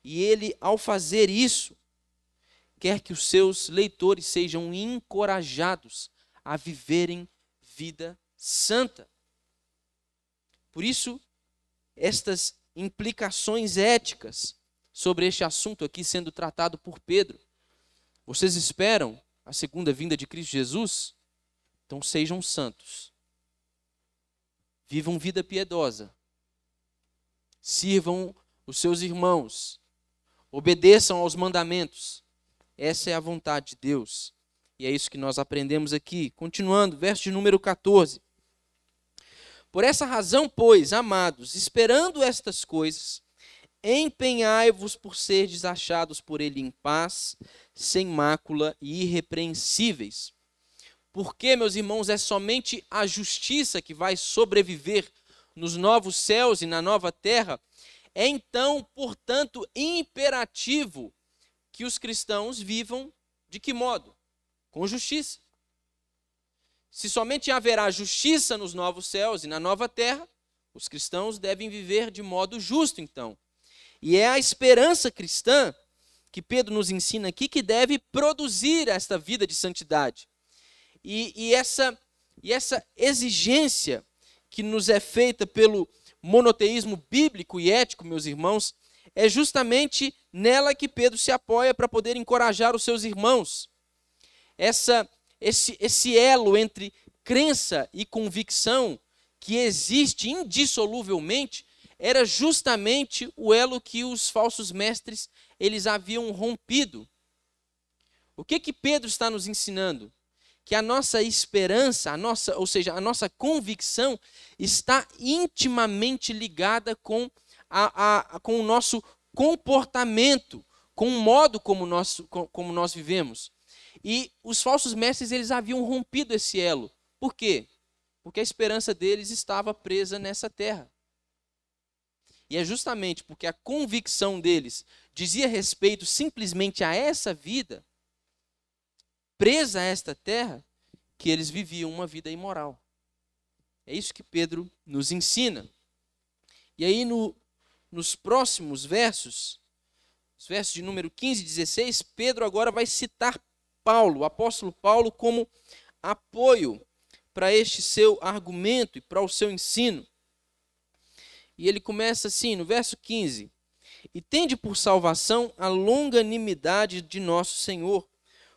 E ele, ao fazer isso, quer que os seus leitores sejam encorajados a viverem vida santa. Por isso, estas implicações éticas sobre este assunto aqui sendo tratado por Pedro vocês esperam a segunda vinda de Cristo Jesus? Então sejam santos. Vivam vida piedosa. Sirvam os seus irmãos. Obedeçam aos mandamentos. Essa é a vontade de Deus. E é isso que nós aprendemos aqui. Continuando, verso de número 14. Por essa razão, pois, amados, esperando estas coisas, empenhai-vos por seres achados por ele em paz, sem mácula e irrepreensíveis. Porque, meus irmãos, é somente a justiça que vai sobreviver nos novos céus e na nova terra. É então, portanto, imperativo que os cristãos vivam de que modo? Com justiça. Se somente haverá justiça nos novos céus e na nova terra, os cristãos devem viver de modo justo, então. E é a esperança cristã que Pedro nos ensina aqui que deve produzir esta vida de santidade. E, e, essa, e essa exigência que nos é feita pelo monoteísmo bíblico e ético, meus irmãos, é justamente nela que Pedro se apoia para poder encorajar os seus irmãos. Essa, esse, esse elo entre crença e convicção que existe indissoluvelmente era justamente o elo que os falsos mestres eles haviam rompido. O que que Pedro está nos ensinando? Que a nossa esperança, a nossa, ou seja, a nossa convicção está intimamente ligada com, a, a, com o nosso comportamento, com o modo como nós, como nós vivemos. E os falsos mestres eles haviam rompido esse elo. Por quê? Porque a esperança deles estava presa nessa terra. E é justamente porque a convicção deles dizia respeito simplesmente a essa vida, presa a esta terra, que eles viviam uma vida imoral. É isso que Pedro nos ensina. E aí, no, nos próximos versos, os versos de número 15 e 16, Pedro agora vai citar Paulo, o apóstolo Paulo, como apoio para este seu argumento e para o seu ensino. E ele começa assim, no verso 15: E tende por salvação a longanimidade de nosso Senhor,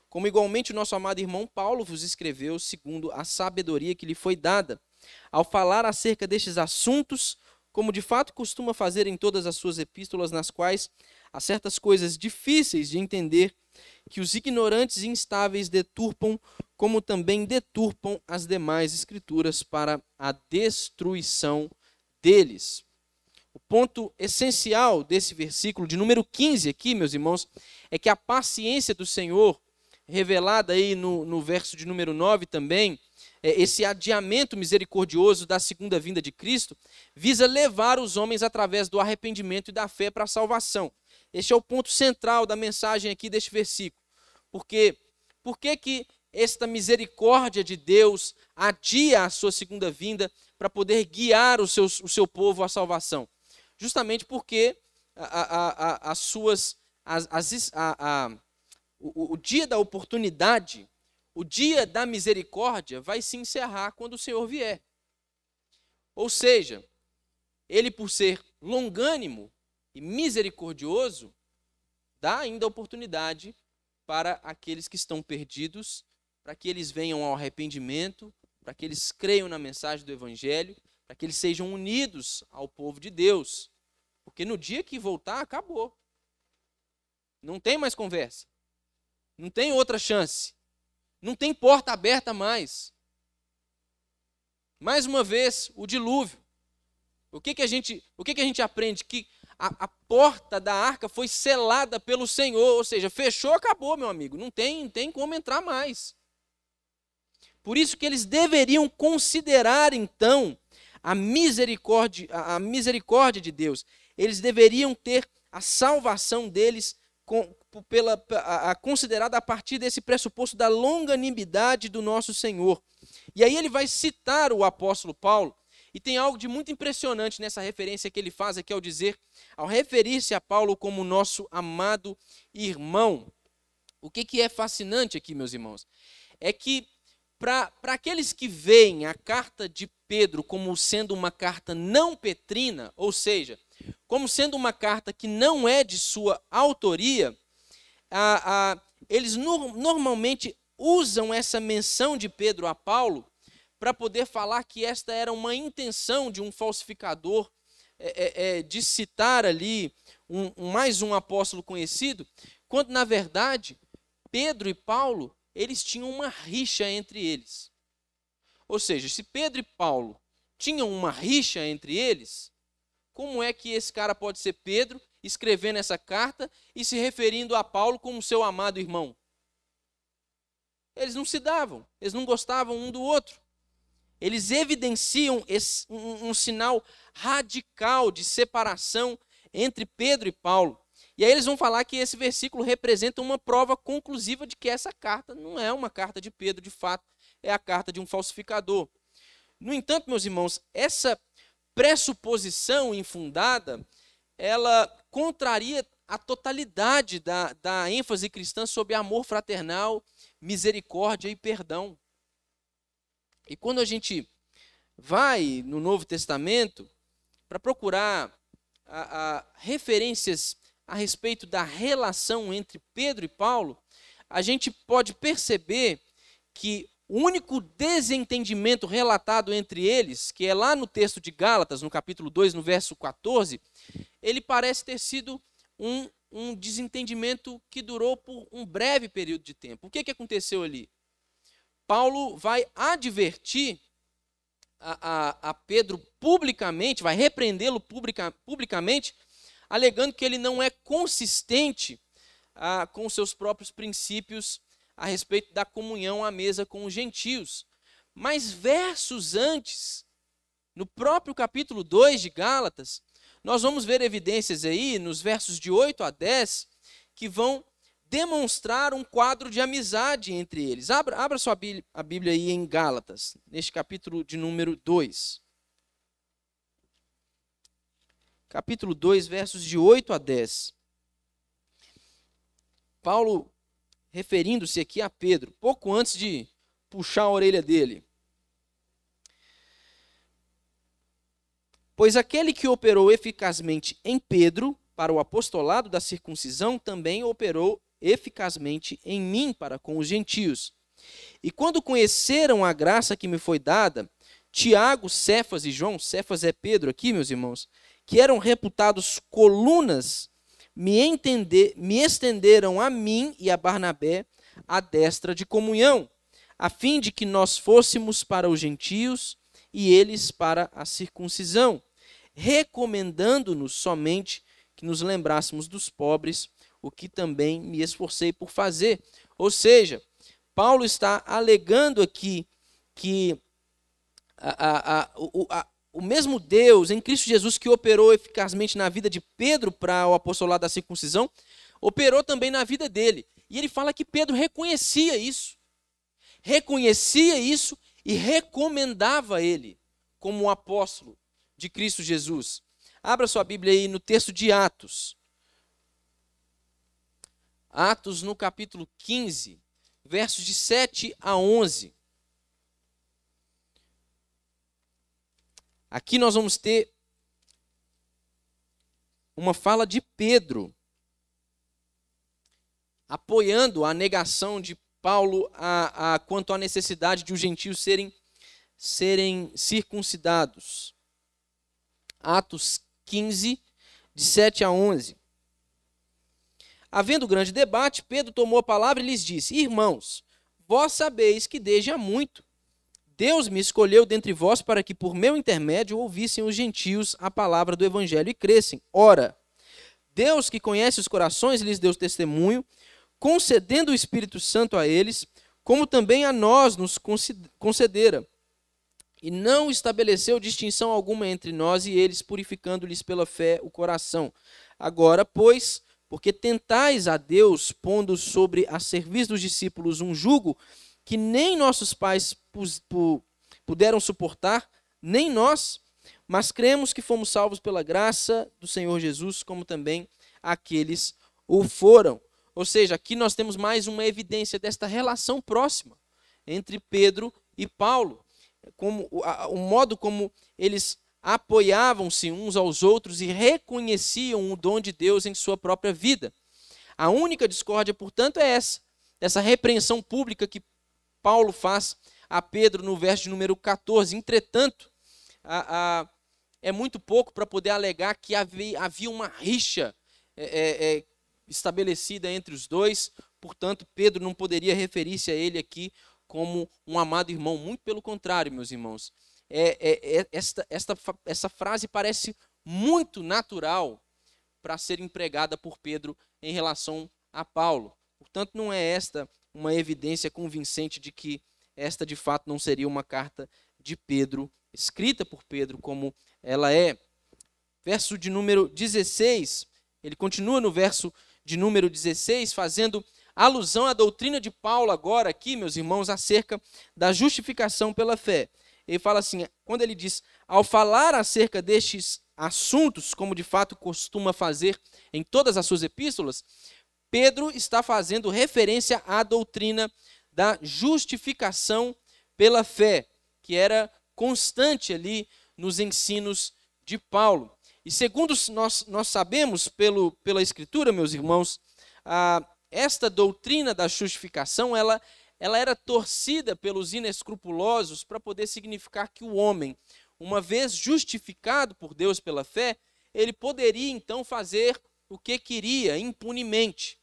como igualmente o nosso amado irmão Paulo vos escreveu, segundo a sabedoria que lhe foi dada, ao falar acerca destes assuntos, como de fato costuma fazer em todas as suas epístolas, nas quais há certas coisas difíceis de entender, que os ignorantes e instáveis deturpam, como também deturpam as demais escrituras para a destruição deles. O ponto essencial desse versículo de número 15 aqui, meus irmãos, é que a paciência do Senhor, revelada aí no, no verso de número 9 também, é, esse adiamento misericordioso da segunda vinda de Cristo, visa levar os homens através do arrependimento e da fé para a salvação. Este é o ponto central da mensagem aqui deste versículo. Porque por que que esta misericórdia de Deus adia a sua segunda vinda para poder guiar o seu, o seu povo à salvação? Justamente porque a, a, a, as suas as, o, o dia da oportunidade, o dia da misericórdia vai se encerrar quando o Senhor vier. Ou seja, ele, por ser longânimo e misericordioso, dá ainda oportunidade para aqueles que estão perdidos, para que eles venham ao arrependimento, para que eles creiam na mensagem do Evangelho, para que eles sejam unidos ao povo de Deus. Porque no dia que voltar, acabou. Não tem mais conversa. Não tem outra chance. Não tem porta aberta mais. Mais uma vez, o dilúvio. O que, que, a, gente, o que, que a gente aprende? Que a, a, porta da arca foi selada pelo Senhor, ou seja, fechou, acabou, meu amigo. Não tem, não tem como entrar mais. Por isso que eles deveriam considerar, então, a misericórdia, a, misericórdia de Deus. Eles deveriam ter a salvação deles com, pela, a, a, considerada a partir desse pressuposto da longanimidade do nosso Senhor. E aí ele vai citar o apóstolo Paulo, e tem algo de muito impressionante nessa referência que ele faz aqui ao dizer, ao referir-se a Paulo como nosso amado irmão. O que, que é fascinante aqui, meus irmãos? É que para aqueles que veem a carta de Pedro como sendo uma carta não petrina, ou seja, como sendo uma carta que não é de sua autoria, a, a, eles no, normalmente usam essa menção de Pedro a Paulo para poder falar que esta era uma intenção de um falsificador é, é, é, de citar ali um, mais um apóstolo conhecido, quando na verdade Pedro e Paulo eles tinham uma rixa entre eles. Ou seja, se Pedro e Paulo tinham uma rixa entre eles, como é que esse cara pode ser Pedro escrevendo essa carta e se referindo a Paulo como seu amado irmão. Eles não se davam, eles não gostavam um do outro. Eles evidenciam esse, um, um sinal radical de separação entre Pedro e Paulo. E aí eles vão falar que esse versículo representa uma prova conclusiva de que essa carta não é uma carta de Pedro, de fato, é a carta de um falsificador. No entanto, meus irmãos, essa pressuposição infundada, ela contraria a totalidade da, da ênfase cristã sobre amor fraternal, misericórdia e perdão. E quando a gente vai no Novo Testamento para procurar a, a, referências a respeito da relação entre Pedro e Paulo, a gente pode perceber que o único desentendimento relatado entre eles, que é lá no texto de Gálatas, no capítulo 2, no verso 14, ele parece ter sido um, um desentendimento que durou por um breve período de tempo. O que, que aconteceu ali? Paulo vai advertir a, a, a Pedro publicamente, vai repreendê-lo publica, publicamente, alegando que ele não é consistente ah, com seus próprios princípios a respeito da comunhão à mesa com os gentios. Mas versos antes, no próprio capítulo 2 de Gálatas, nós vamos ver evidências aí, nos versos de 8 a 10, que vão demonstrar um quadro de amizade entre eles. Abra, abra sua Bíblia, a Bíblia aí em Gálatas, neste capítulo de número 2. Capítulo 2, versos de 8 a 10. Paulo, referindo-se aqui a Pedro, pouco antes de puxar a orelha dele. Pois aquele que operou eficazmente em Pedro para o apostolado da circuncisão também operou eficazmente em mim para com os gentios. E quando conheceram a graça que me foi dada, Tiago, Cefas e João, Cefas é Pedro aqui, meus irmãos, que eram reputados colunas, me, entender, me estenderam a mim e a Barnabé a destra de comunhão, a fim de que nós fôssemos para os gentios e eles para a circuncisão recomendando-nos somente que nos lembrássemos dos pobres, o que também me esforcei por fazer. Ou seja, Paulo está alegando aqui que a, a, a, o mesmo Deus em Cristo Jesus que operou eficazmente na vida de Pedro para o apostolado da circuncisão, operou também na vida dele. E ele fala que Pedro reconhecia isso. Reconhecia isso e recomendava ele como um apóstolo de Cristo Jesus. Abra sua Bíblia aí no texto de Atos. Atos no capítulo 15, versos de 7 a 11. Aqui nós vamos ter uma fala de Pedro apoiando a negação de Paulo a, a, quanto à necessidade de os gentios serem, serem circuncidados. Atos 15, de 7 a 11. Havendo grande debate, Pedro tomou a palavra e lhes disse: Irmãos, vós sabeis que desde há muito Deus me escolheu dentre vós para que por meu intermédio ouvissem os gentios a palavra do evangelho e crescem. Ora, Deus que conhece os corações lhes deu testemunho, concedendo o Espírito Santo a eles, como também a nós nos concedera. E não estabeleceu distinção alguma entre nós e eles, purificando-lhes pela fé o coração. Agora, pois, porque tentais a Deus, pondo sobre a serviço dos discípulos um jugo que nem nossos pais puderam suportar, nem nós, mas cremos que fomos salvos pela graça do Senhor Jesus, como também aqueles o foram. Ou seja, aqui nós temos mais uma evidência desta relação próxima entre Pedro e Paulo, como o modo como eles apoiavam-se uns aos outros e reconheciam o dom de Deus em sua própria vida. A única discórdia, portanto, é essa, essa repreensão pública que Paulo faz a Pedro no verso de número 14. Entretanto, a, a, é muito pouco para poder alegar que havia, havia uma rixa é, é, é, estabelecida entre os dois, portanto, Pedro não poderia referir-se a ele aqui como um amado irmão. Muito pelo contrário, meus irmãos. É, é, é esta, esta, essa frase parece muito natural para ser empregada por Pedro em relação a Paulo. Portanto, não é esta uma evidência convincente de que esta de fato não seria uma carta de Pedro, escrita por Pedro, como ela é. Verso de número 16, ele continua no verso de número 16, fazendo alusão à doutrina de Paulo, agora aqui, meus irmãos, acerca da justificação pela fé. Ele fala assim: quando ele diz, ao falar acerca destes assuntos, como de fato costuma fazer em todas as suas epístolas, Pedro está fazendo referência à doutrina da justificação pela fé, que era constante ali nos ensinos de Paulo. E segundo nós, nós sabemos pelo, pela Escritura, meus irmãos, a, esta doutrina da justificação, ela, ela era torcida pelos inescrupulosos para poder significar que o homem, uma vez justificado por Deus pela fé, ele poderia então fazer o que queria impunemente.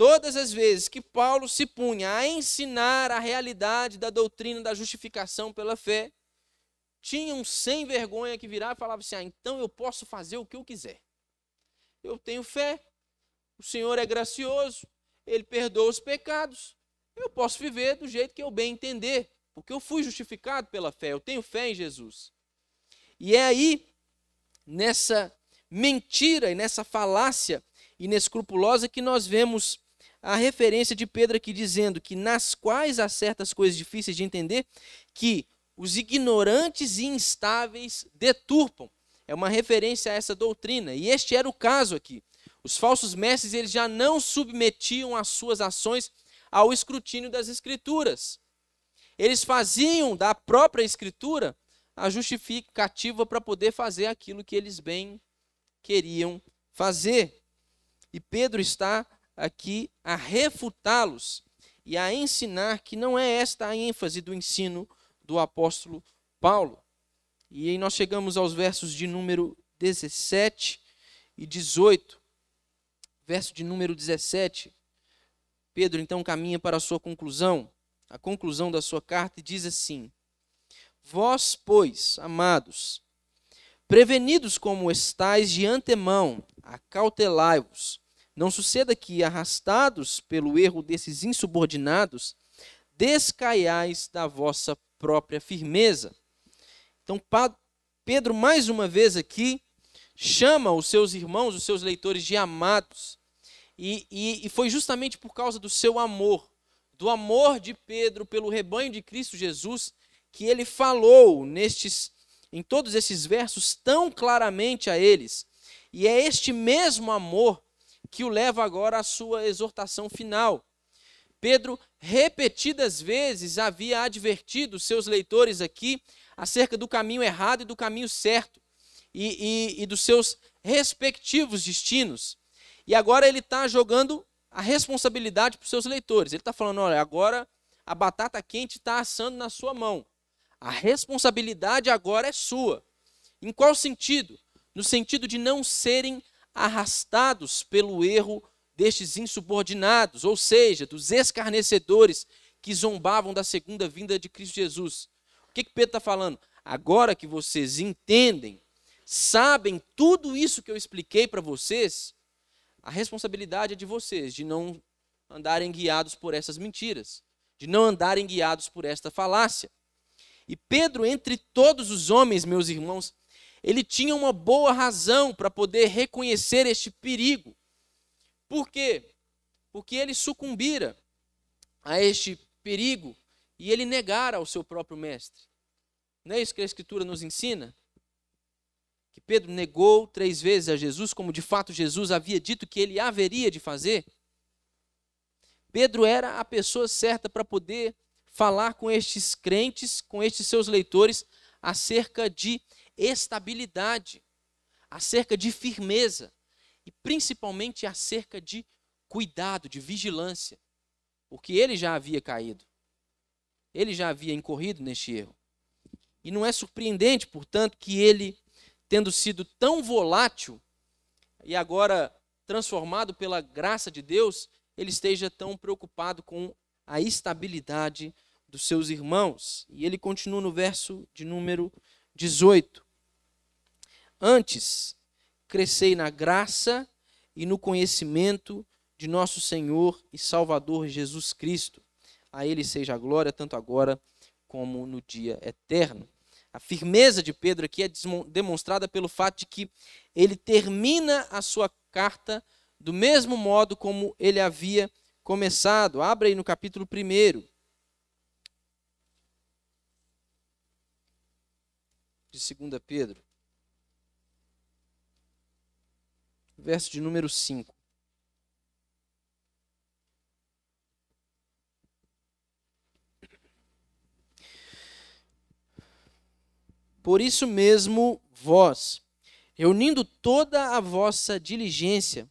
Todas as vezes que Paulo se punha a ensinar a realidade da doutrina da justificação pela fé, tinham sem vergonha que virar e falava assim: ah, então eu posso fazer o que eu quiser. Eu tenho fé, o Senhor é gracioso, Ele perdoa os pecados, eu posso viver do jeito que eu bem entender, porque eu fui justificado pela fé, eu tenho fé em Jesus. E é aí, nessa mentira e nessa falácia inescrupulosa, que nós vemos a referência de Pedro aqui dizendo que nas quais há certas coisas difíceis de entender, que os ignorantes e instáveis deturpam. É uma referência a essa doutrina. E este era o caso aqui. Os falsos mestres eles já não submetiam as suas ações ao escrutínio das escrituras. Eles faziam da própria escritura a justificativa para poder fazer aquilo que eles bem queriam fazer. E Pedro está aqui a refutá-los e a ensinar que não é esta a ênfase do ensino do apóstolo Paulo. E aí nós chegamos aos versos de número 17 e 18. Verso de número 17. Pedro então caminha para a sua conclusão, a conclusão da sua carta, e diz assim: Vós, pois, amados, prevenidos como estáis de antemão, acautelai-vos não suceda que, arrastados pelo erro desses insubordinados, descaiais da vossa própria firmeza. Então, Pedro, mais uma vez aqui, chama os seus irmãos, os seus leitores, de amados. E, e, e foi justamente por causa do seu amor, do amor de Pedro pelo rebanho de Cristo Jesus, que ele falou nestes, em todos esses versos tão claramente a eles. E é este mesmo amor que o leva agora à sua exortação final. Pedro, repetidas vezes, havia advertido seus leitores aqui acerca do caminho errado e do caminho certo, e, e, e dos seus respectivos destinos. E agora ele está jogando a responsabilidade para os seus leitores. Ele está falando: olha, agora a batata quente está assando na sua mão. A responsabilidade agora é sua. Em qual sentido? No sentido de não serem arrastados pelo erro destes insubordinados, ou seja, dos escarnecedores que zombavam da segunda vinda de Cristo Jesus. O que, que Pedro está falando? Agora que vocês entendem, sabem tudo isso que eu expliquei para vocês, a responsabilidade é de vocês, de não andarem guiados por essas mentiras, de não andarem guiados por esta falácia. E Pedro, entre todos os homens, meus irmãos, ele tinha uma boa razão para poder reconhecer este perigo. Por quê? Porque ele sucumbira a este perigo e ele negara ao seu próprio mestre. Não é isso que a Escritura nos ensina? Que Pedro negou três vezes a Jesus, como de fato Jesus havia dito que ele haveria de fazer. Pedro era a pessoa certa para poder falar com estes crentes, com estes seus leitores, acerca de estabilidade, acerca de firmeza e principalmente acerca de cuidado, de vigilância, porque ele já havia caído, ele já havia incorrido neste erro. E não é surpreendente, portanto, que ele, tendo sido tão volátil e agora transformado pela graça de Deus, ele esteja tão preocupado com a estabilidade dos seus irmãos. E ele continua no verso de número 18. Antes, crescei na graça e no conhecimento de nosso Senhor e Salvador Jesus Cristo. A Ele seja a glória, tanto agora como no dia eterno. A firmeza de Pedro aqui é demonstrada pelo fato de que ele termina a sua carta do mesmo modo como ele havia começado. Abra aí no capítulo 1. De 2 Pedro. Verso de número 5. Por isso mesmo, vós, reunindo toda a vossa diligência,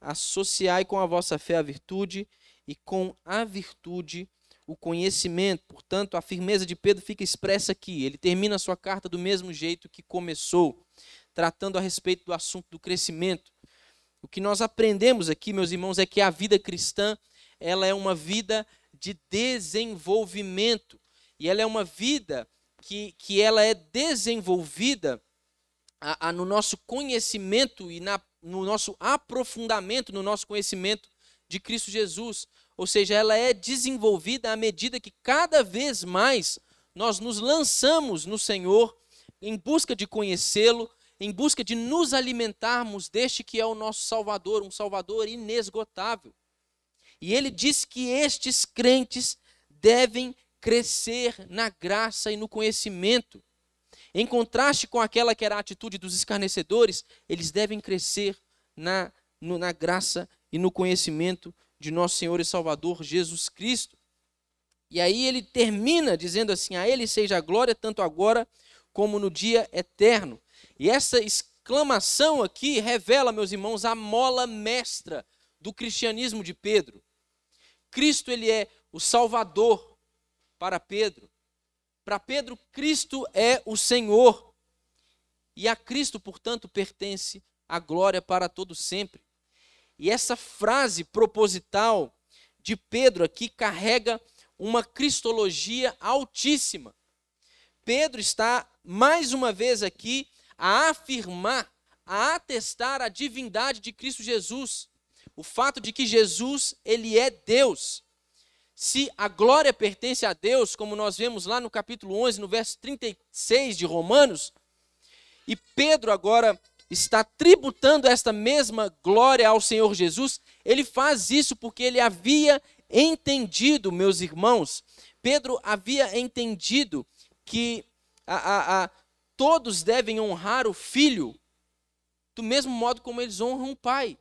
associai com a vossa fé a virtude, e com a virtude o conhecimento. Portanto, a firmeza de Pedro fica expressa aqui. Ele termina a sua carta do mesmo jeito que começou, tratando a respeito do assunto do crescimento. O que nós aprendemos aqui, meus irmãos, é que a vida cristã, ela é uma vida de desenvolvimento. E ela é uma vida que, que ela é desenvolvida a, a, no nosso conhecimento e na, no nosso aprofundamento no nosso conhecimento de Cristo Jesus. Ou seja, ela é desenvolvida à medida que cada vez mais nós nos lançamos no Senhor em busca de conhecê-lo, em busca de nos alimentarmos deste que é o nosso Salvador, um Salvador inesgotável. E ele diz que estes crentes devem crescer na graça e no conhecimento. Em contraste com aquela que era a atitude dos escarnecedores, eles devem crescer na, no, na graça e no conhecimento de nosso Senhor e Salvador Jesus Cristo. E aí ele termina dizendo assim: A Ele seja a glória, tanto agora como no dia eterno. E essa exclamação aqui revela, meus irmãos, a mola mestra do cristianismo de Pedro. Cristo ele é o Salvador para Pedro. Para Pedro, Cristo é o Senhor. E a Cristo, portanto, pertence a glória para todo sempre. E essa frase proposital de Pedro aqui carrega uma cristologia altíssima. Pedro está mais uma vez aqui a afirmar, a atestar a divindade de Cristo Jesus, o fato de que Jesus, ele é Deus. se a glória pertence a Deus, como nós vemos lá no capítulo 11, no verso 36 de Romanos, e Pedro agora está tributando esta mesma glória ao Senhor Jesus, ele faz isso porque ele havia entendido, meus irmãos, Pedro havia entendido que a, a, a, todos devem honrar o filho do mesmo modo como eles honram o pai.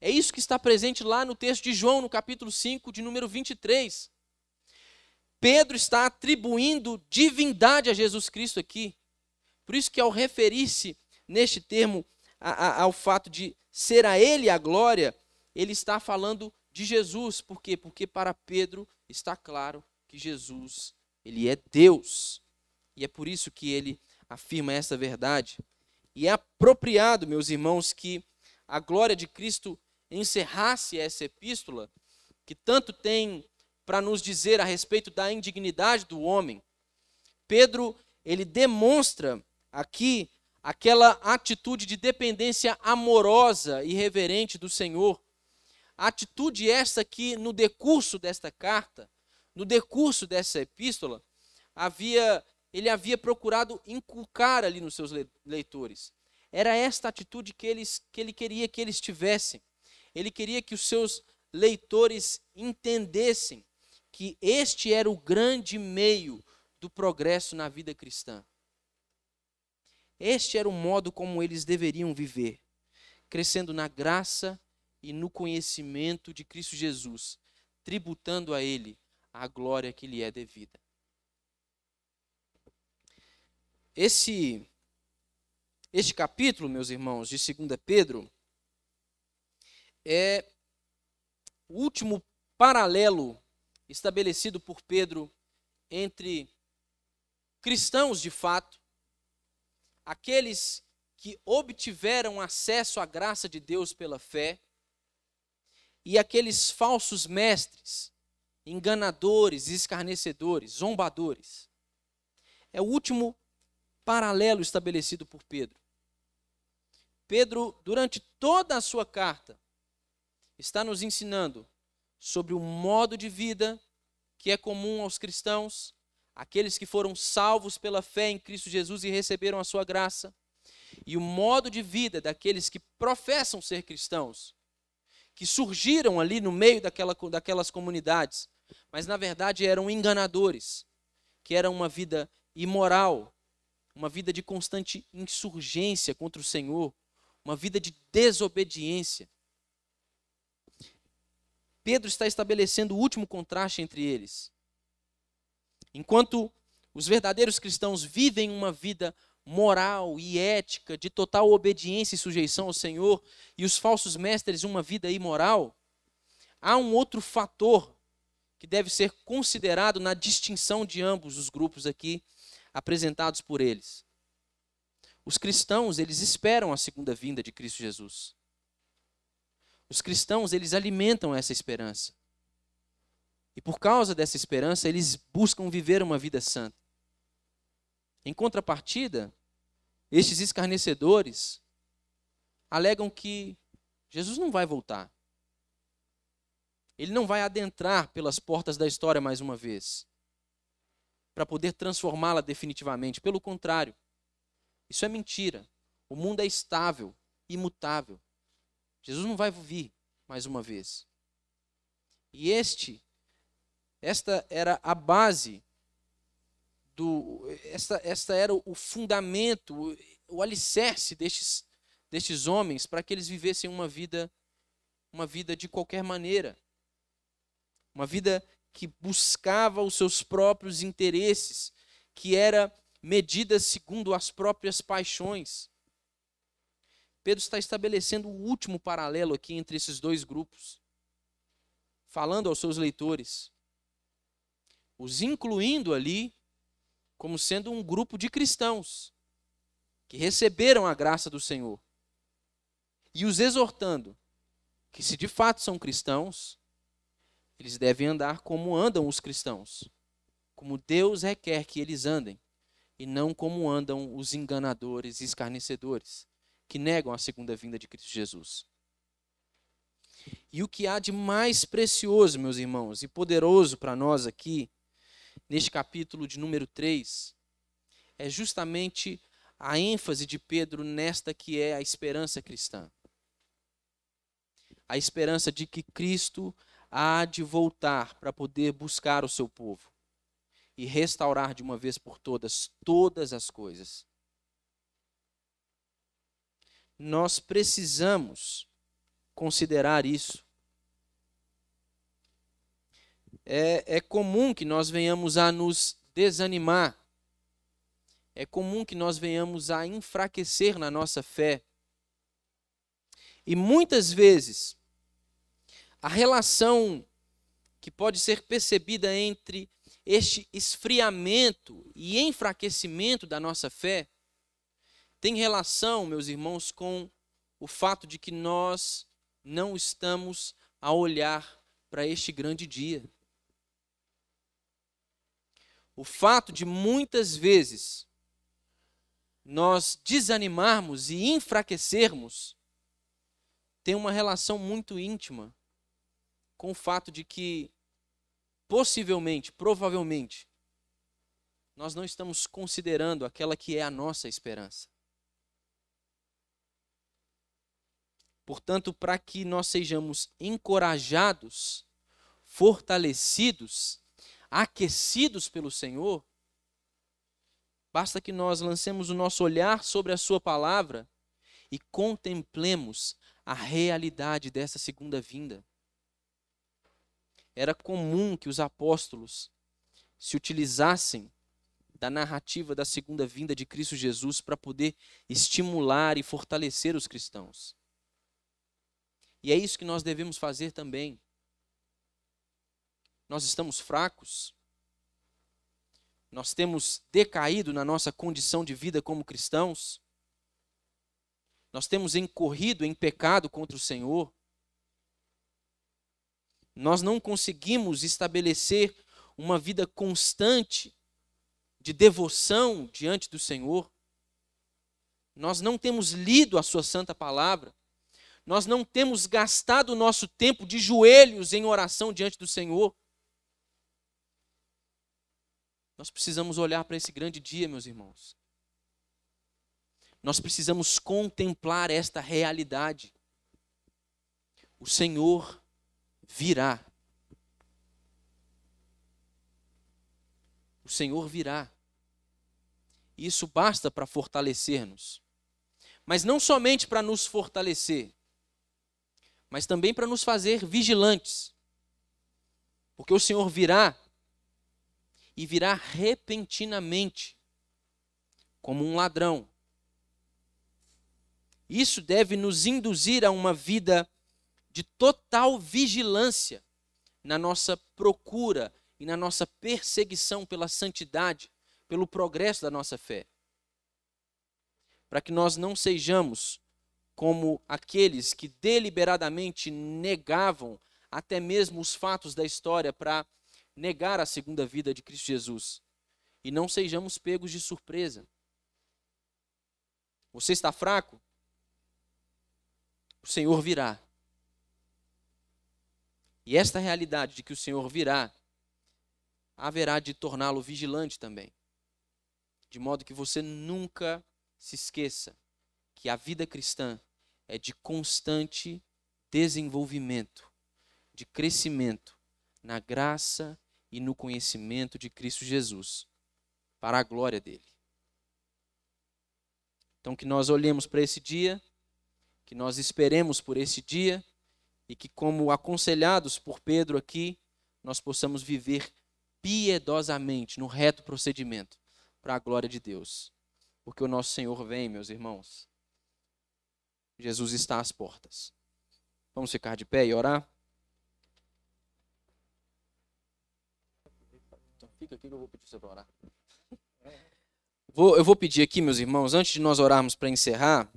É isso que está presente lá no texto de João, no capítulo 5, de número 23. Pedro está atribuindo divindade a Jesus Cristo aqui. Por isso que ao referir-se neste termo a, a, ao fato de ser a ele a glória, ele está falando de Jesus. Por quê? Porque para Pedro está claro que Jesus, ele é Deus. E é por isso que ele afirma essa verdade. E é apropriado, meus irmãos, que a glória de Cristo encerrasse essa epístola, que tanto tem para nos dizer a respeito da indignidade do homem. Pedro, ele demonstra aqui aquela atitude de dependência amorosa e reverente do Senhor. Atitude essa que no decurso desta carta, no decurso dessa epístola, havia ele havia procurado inculcar ali nos seus leitores. Era esta atitude que, eles, que ele queria que eles tivessem. Ele queria que os seus leitores entendessem que este era o grande meio do progresso na vida cristã. Este era o modo como eles deveriam viver, crescendo na graça e no conhecimento de Cristo Jesus, tributando a Ele a glória que lhe é devida. Esse, este capítulo, meus irmãos, de 2 Pedro, é o último paralelo estabelecido por Pedro entre cristãos de fato aqueles que obtiveram acesso à graça de Deus pela fé, e aqueles falsos mestres, enganadores, escarnecedores, zombadores. É o último paralelo estabelecido por Pedro. Pedro, durante toda a sua carta, está nos ensinando sobre o modo de vida que é comum aos cristãos, aqueles que foram salvos pela fé em Cristo Jesus e receberam a sua graça, e o modo de vida daqueles que professam ser cristãos, que surgiram ali no meio daquela, daquelas comunidades, mas na verdade eram enganadores, que era uma vida imoral, uma vida de constante insurgência contra o Senhor, uma vida de desobediência. Pedro está estabelecendo o último contraste entre eles. Enquanto os verdadeiros cristãos vivem uma vida moral e ética, de total obediência e sujeição ao Senhor, e os falsos mestres uma vida imoral, há um outro fator que deve ser considerado na distinção de ambos os grupos aqui apresentados por eles. Os cristãos, eles esperam a segunda vinda de Cristo Jesus. Os cristãos, eles alimentam essa esperança. E por causa dessa esperança, eles buscam viver uma vida santa. Em contrapartida, estes escarnecedores alegam que Jesus não vai voltar. Ele não vai adentrar pelas portas da história mais uma vez para poder transformá-la definitivamente. Pelo contrário, isso é mentira. O mundo é estável, imutável. Jesus não vai vir mais uma vez. E este esta era a base do esta, esta era o fundamento, o, o alicerce destes, destes homens para que eles vivessem uma vida uma vida de qualquer maneira. Uma vida que buscava os seus próprios interesses, que era medida segundo as próprias paixões. Pedro está estabelecendo o último paralelo aqui entre esses dois grupos, falando aos seus leitores os incluindo ali como sendo um grupo de cristãos que receberam a graça do Senhor e os exortando que, se de fato são cristãos, eles devem andar como andam os cristãos, como Deus requer que eles andem, e não como andam os enganadores e escarnecedores, que negam a segunda vinda de Cristo Jesus. E o que há de mais precioso, meus irmãos, e poderoso para nós aqui, neste capítulo de número 3, é justamente a ênfase de Pedro nesta que é a esperança cristã. A esperança de que Cristo há de voltar para poder buscar o seu povo e restaurar de uma vez por todas todas as coisas. Nós precisamos considerar isso. É, é comum que nós venhamos a nos desanimar, é comum que nós venhamos a enfraquecer na nossa fé. E muitas vezes, a relação que pode ser percebida entre este esfriamento e enfraquecimento da nossa fé tem relação, meus irmãos, com o fato de que nós não estamos a olhar para este grande dia. O fato de muitas vezes nós desanimarmos e enfraquecermos tem uma relação muito íntima com o fato de que possivelmente, provavelmente, nós não estamos considerando aquela que é a nossa esperança. Portanto, para que nós sejamos encorajados, fortalecidos, aquecidos pelo Senhor, basta que nós lancemos o nosso olhar sobre a Sua palavra e contemplemos a realidade dessa segunda vinda era comum que os apóstolos se utilizassem da narrativa da segunda vinda de Cristo Jesus para poder estimular e fortalecer os cristãos. E é isso que nós devemos fazer também. Nós estamos fracos, nós temos decaído na nossa condição de vida como cristãos, nós temos incorrido em pecado contra o Senhor, nós não conseguimos estabelecer uma vida constante de devoção diante do Senhor. Nós não temos lido a Sua Santa Palavra. Nós não temos gastado o nosso tempo de joelhos em oração diante do Senhor. Nós precisamos olhar para esse grande dia, meus irmãos. Nós precisamos contemplar esta realidade. O Senhor virá. O Senhor virá. Isso basta para fortalecer-nos. Mas não somente para nos fortalecer, mas também para nos fazer vigilantes. Porque o Senhor virá e virá repentinamente, como um ladrão. Isso deve nos induzir a uma vida de total vigilância na nossa procura e na nossa perseguição pela santidade, pelo progresso da nossa fé. Para que nós não sejamos como aqueles que deliberadamente negavam até mesmo os fatos da história para negar a segunda vida de Cristo Jesus. E não sejamos pegos de surpresa. Você está fraco? O Senhor virá. E esta realidade de que o Senhor virá, haverá de torná-lo vigilante também. De modo que você nunca se esqueça que a vida cristã é de constante desenvolvimento, de crescimento na graça e no conhecimento de Cristo Jesus, para a glória dele. Então, que nós olhemos para esse dia, que nós esperemos por esse dia e que, como aconselhados por Pedro aqui, nós possamos viver piedosamente no reto procedimento para a glória de Deus. Porque o nosso Senhor vem, meus irmãos. Jesus está às portas. Vamos ficar de pé e orar? Então fica aqui que eu vou pedir você para orar. Vou, eu vou pedir aqui, meus irmãos, antes de nós orarmos para encerrar,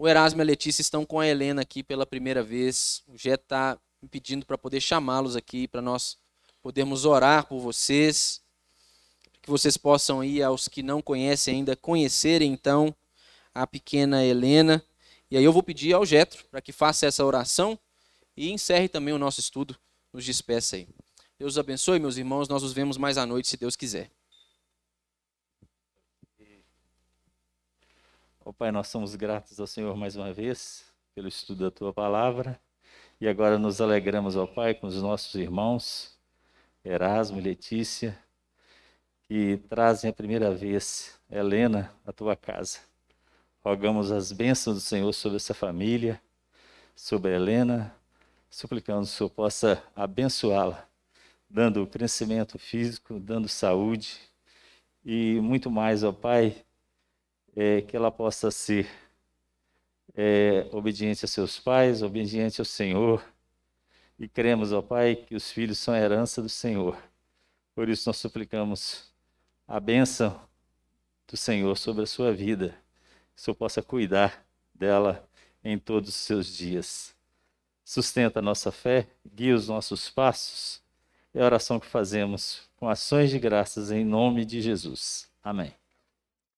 o Erasmo e a Letícia estão com a Helena aqui pela primeira vez. O Jé está me pedindo para poder chamá-los aqui, para nós podermos orar por vocês, que vocês possam ir aos que não conhecem ainda, conhecerem então a pequena Helena. E aí eu vou pedir ao Jetro para que faça essa oração e encerre também o nosso estudo, nos despeça aí. Deus abençoe, meus irmãos, nós nos vemos mais à noite, se Deus quiser. Oh, Pai, nós somos gratos ao Senhor mais uma vez pelo estudo da Tua palavra e agora nos alegramos, ó Pai, com os nossos irmãos, Erasmo e Letícia, que trazem a primeira vez Helena à Tua casa. Rogamos as bênçãos do Senhor sobre essa família, sobre a Helena, suplicando que o Senhor possa abençoá-la, dando crescimento físico, dando saúde e muito mais, ó Pai, é, que ela possa ser é, obediente a seus pais, obediente ao Senhor. E cremos, ó Pai, que os filhos são herança do Senhor. Por isso nós suplicamos a bênção do Senhor sobre a sua vida, que o Senhor possa cuidar dela em todos os seus dias. Sustenta a nossa fé, guia os nossos passos. É a oração que fazemos com ações de graças em nome de Jesus. Amém.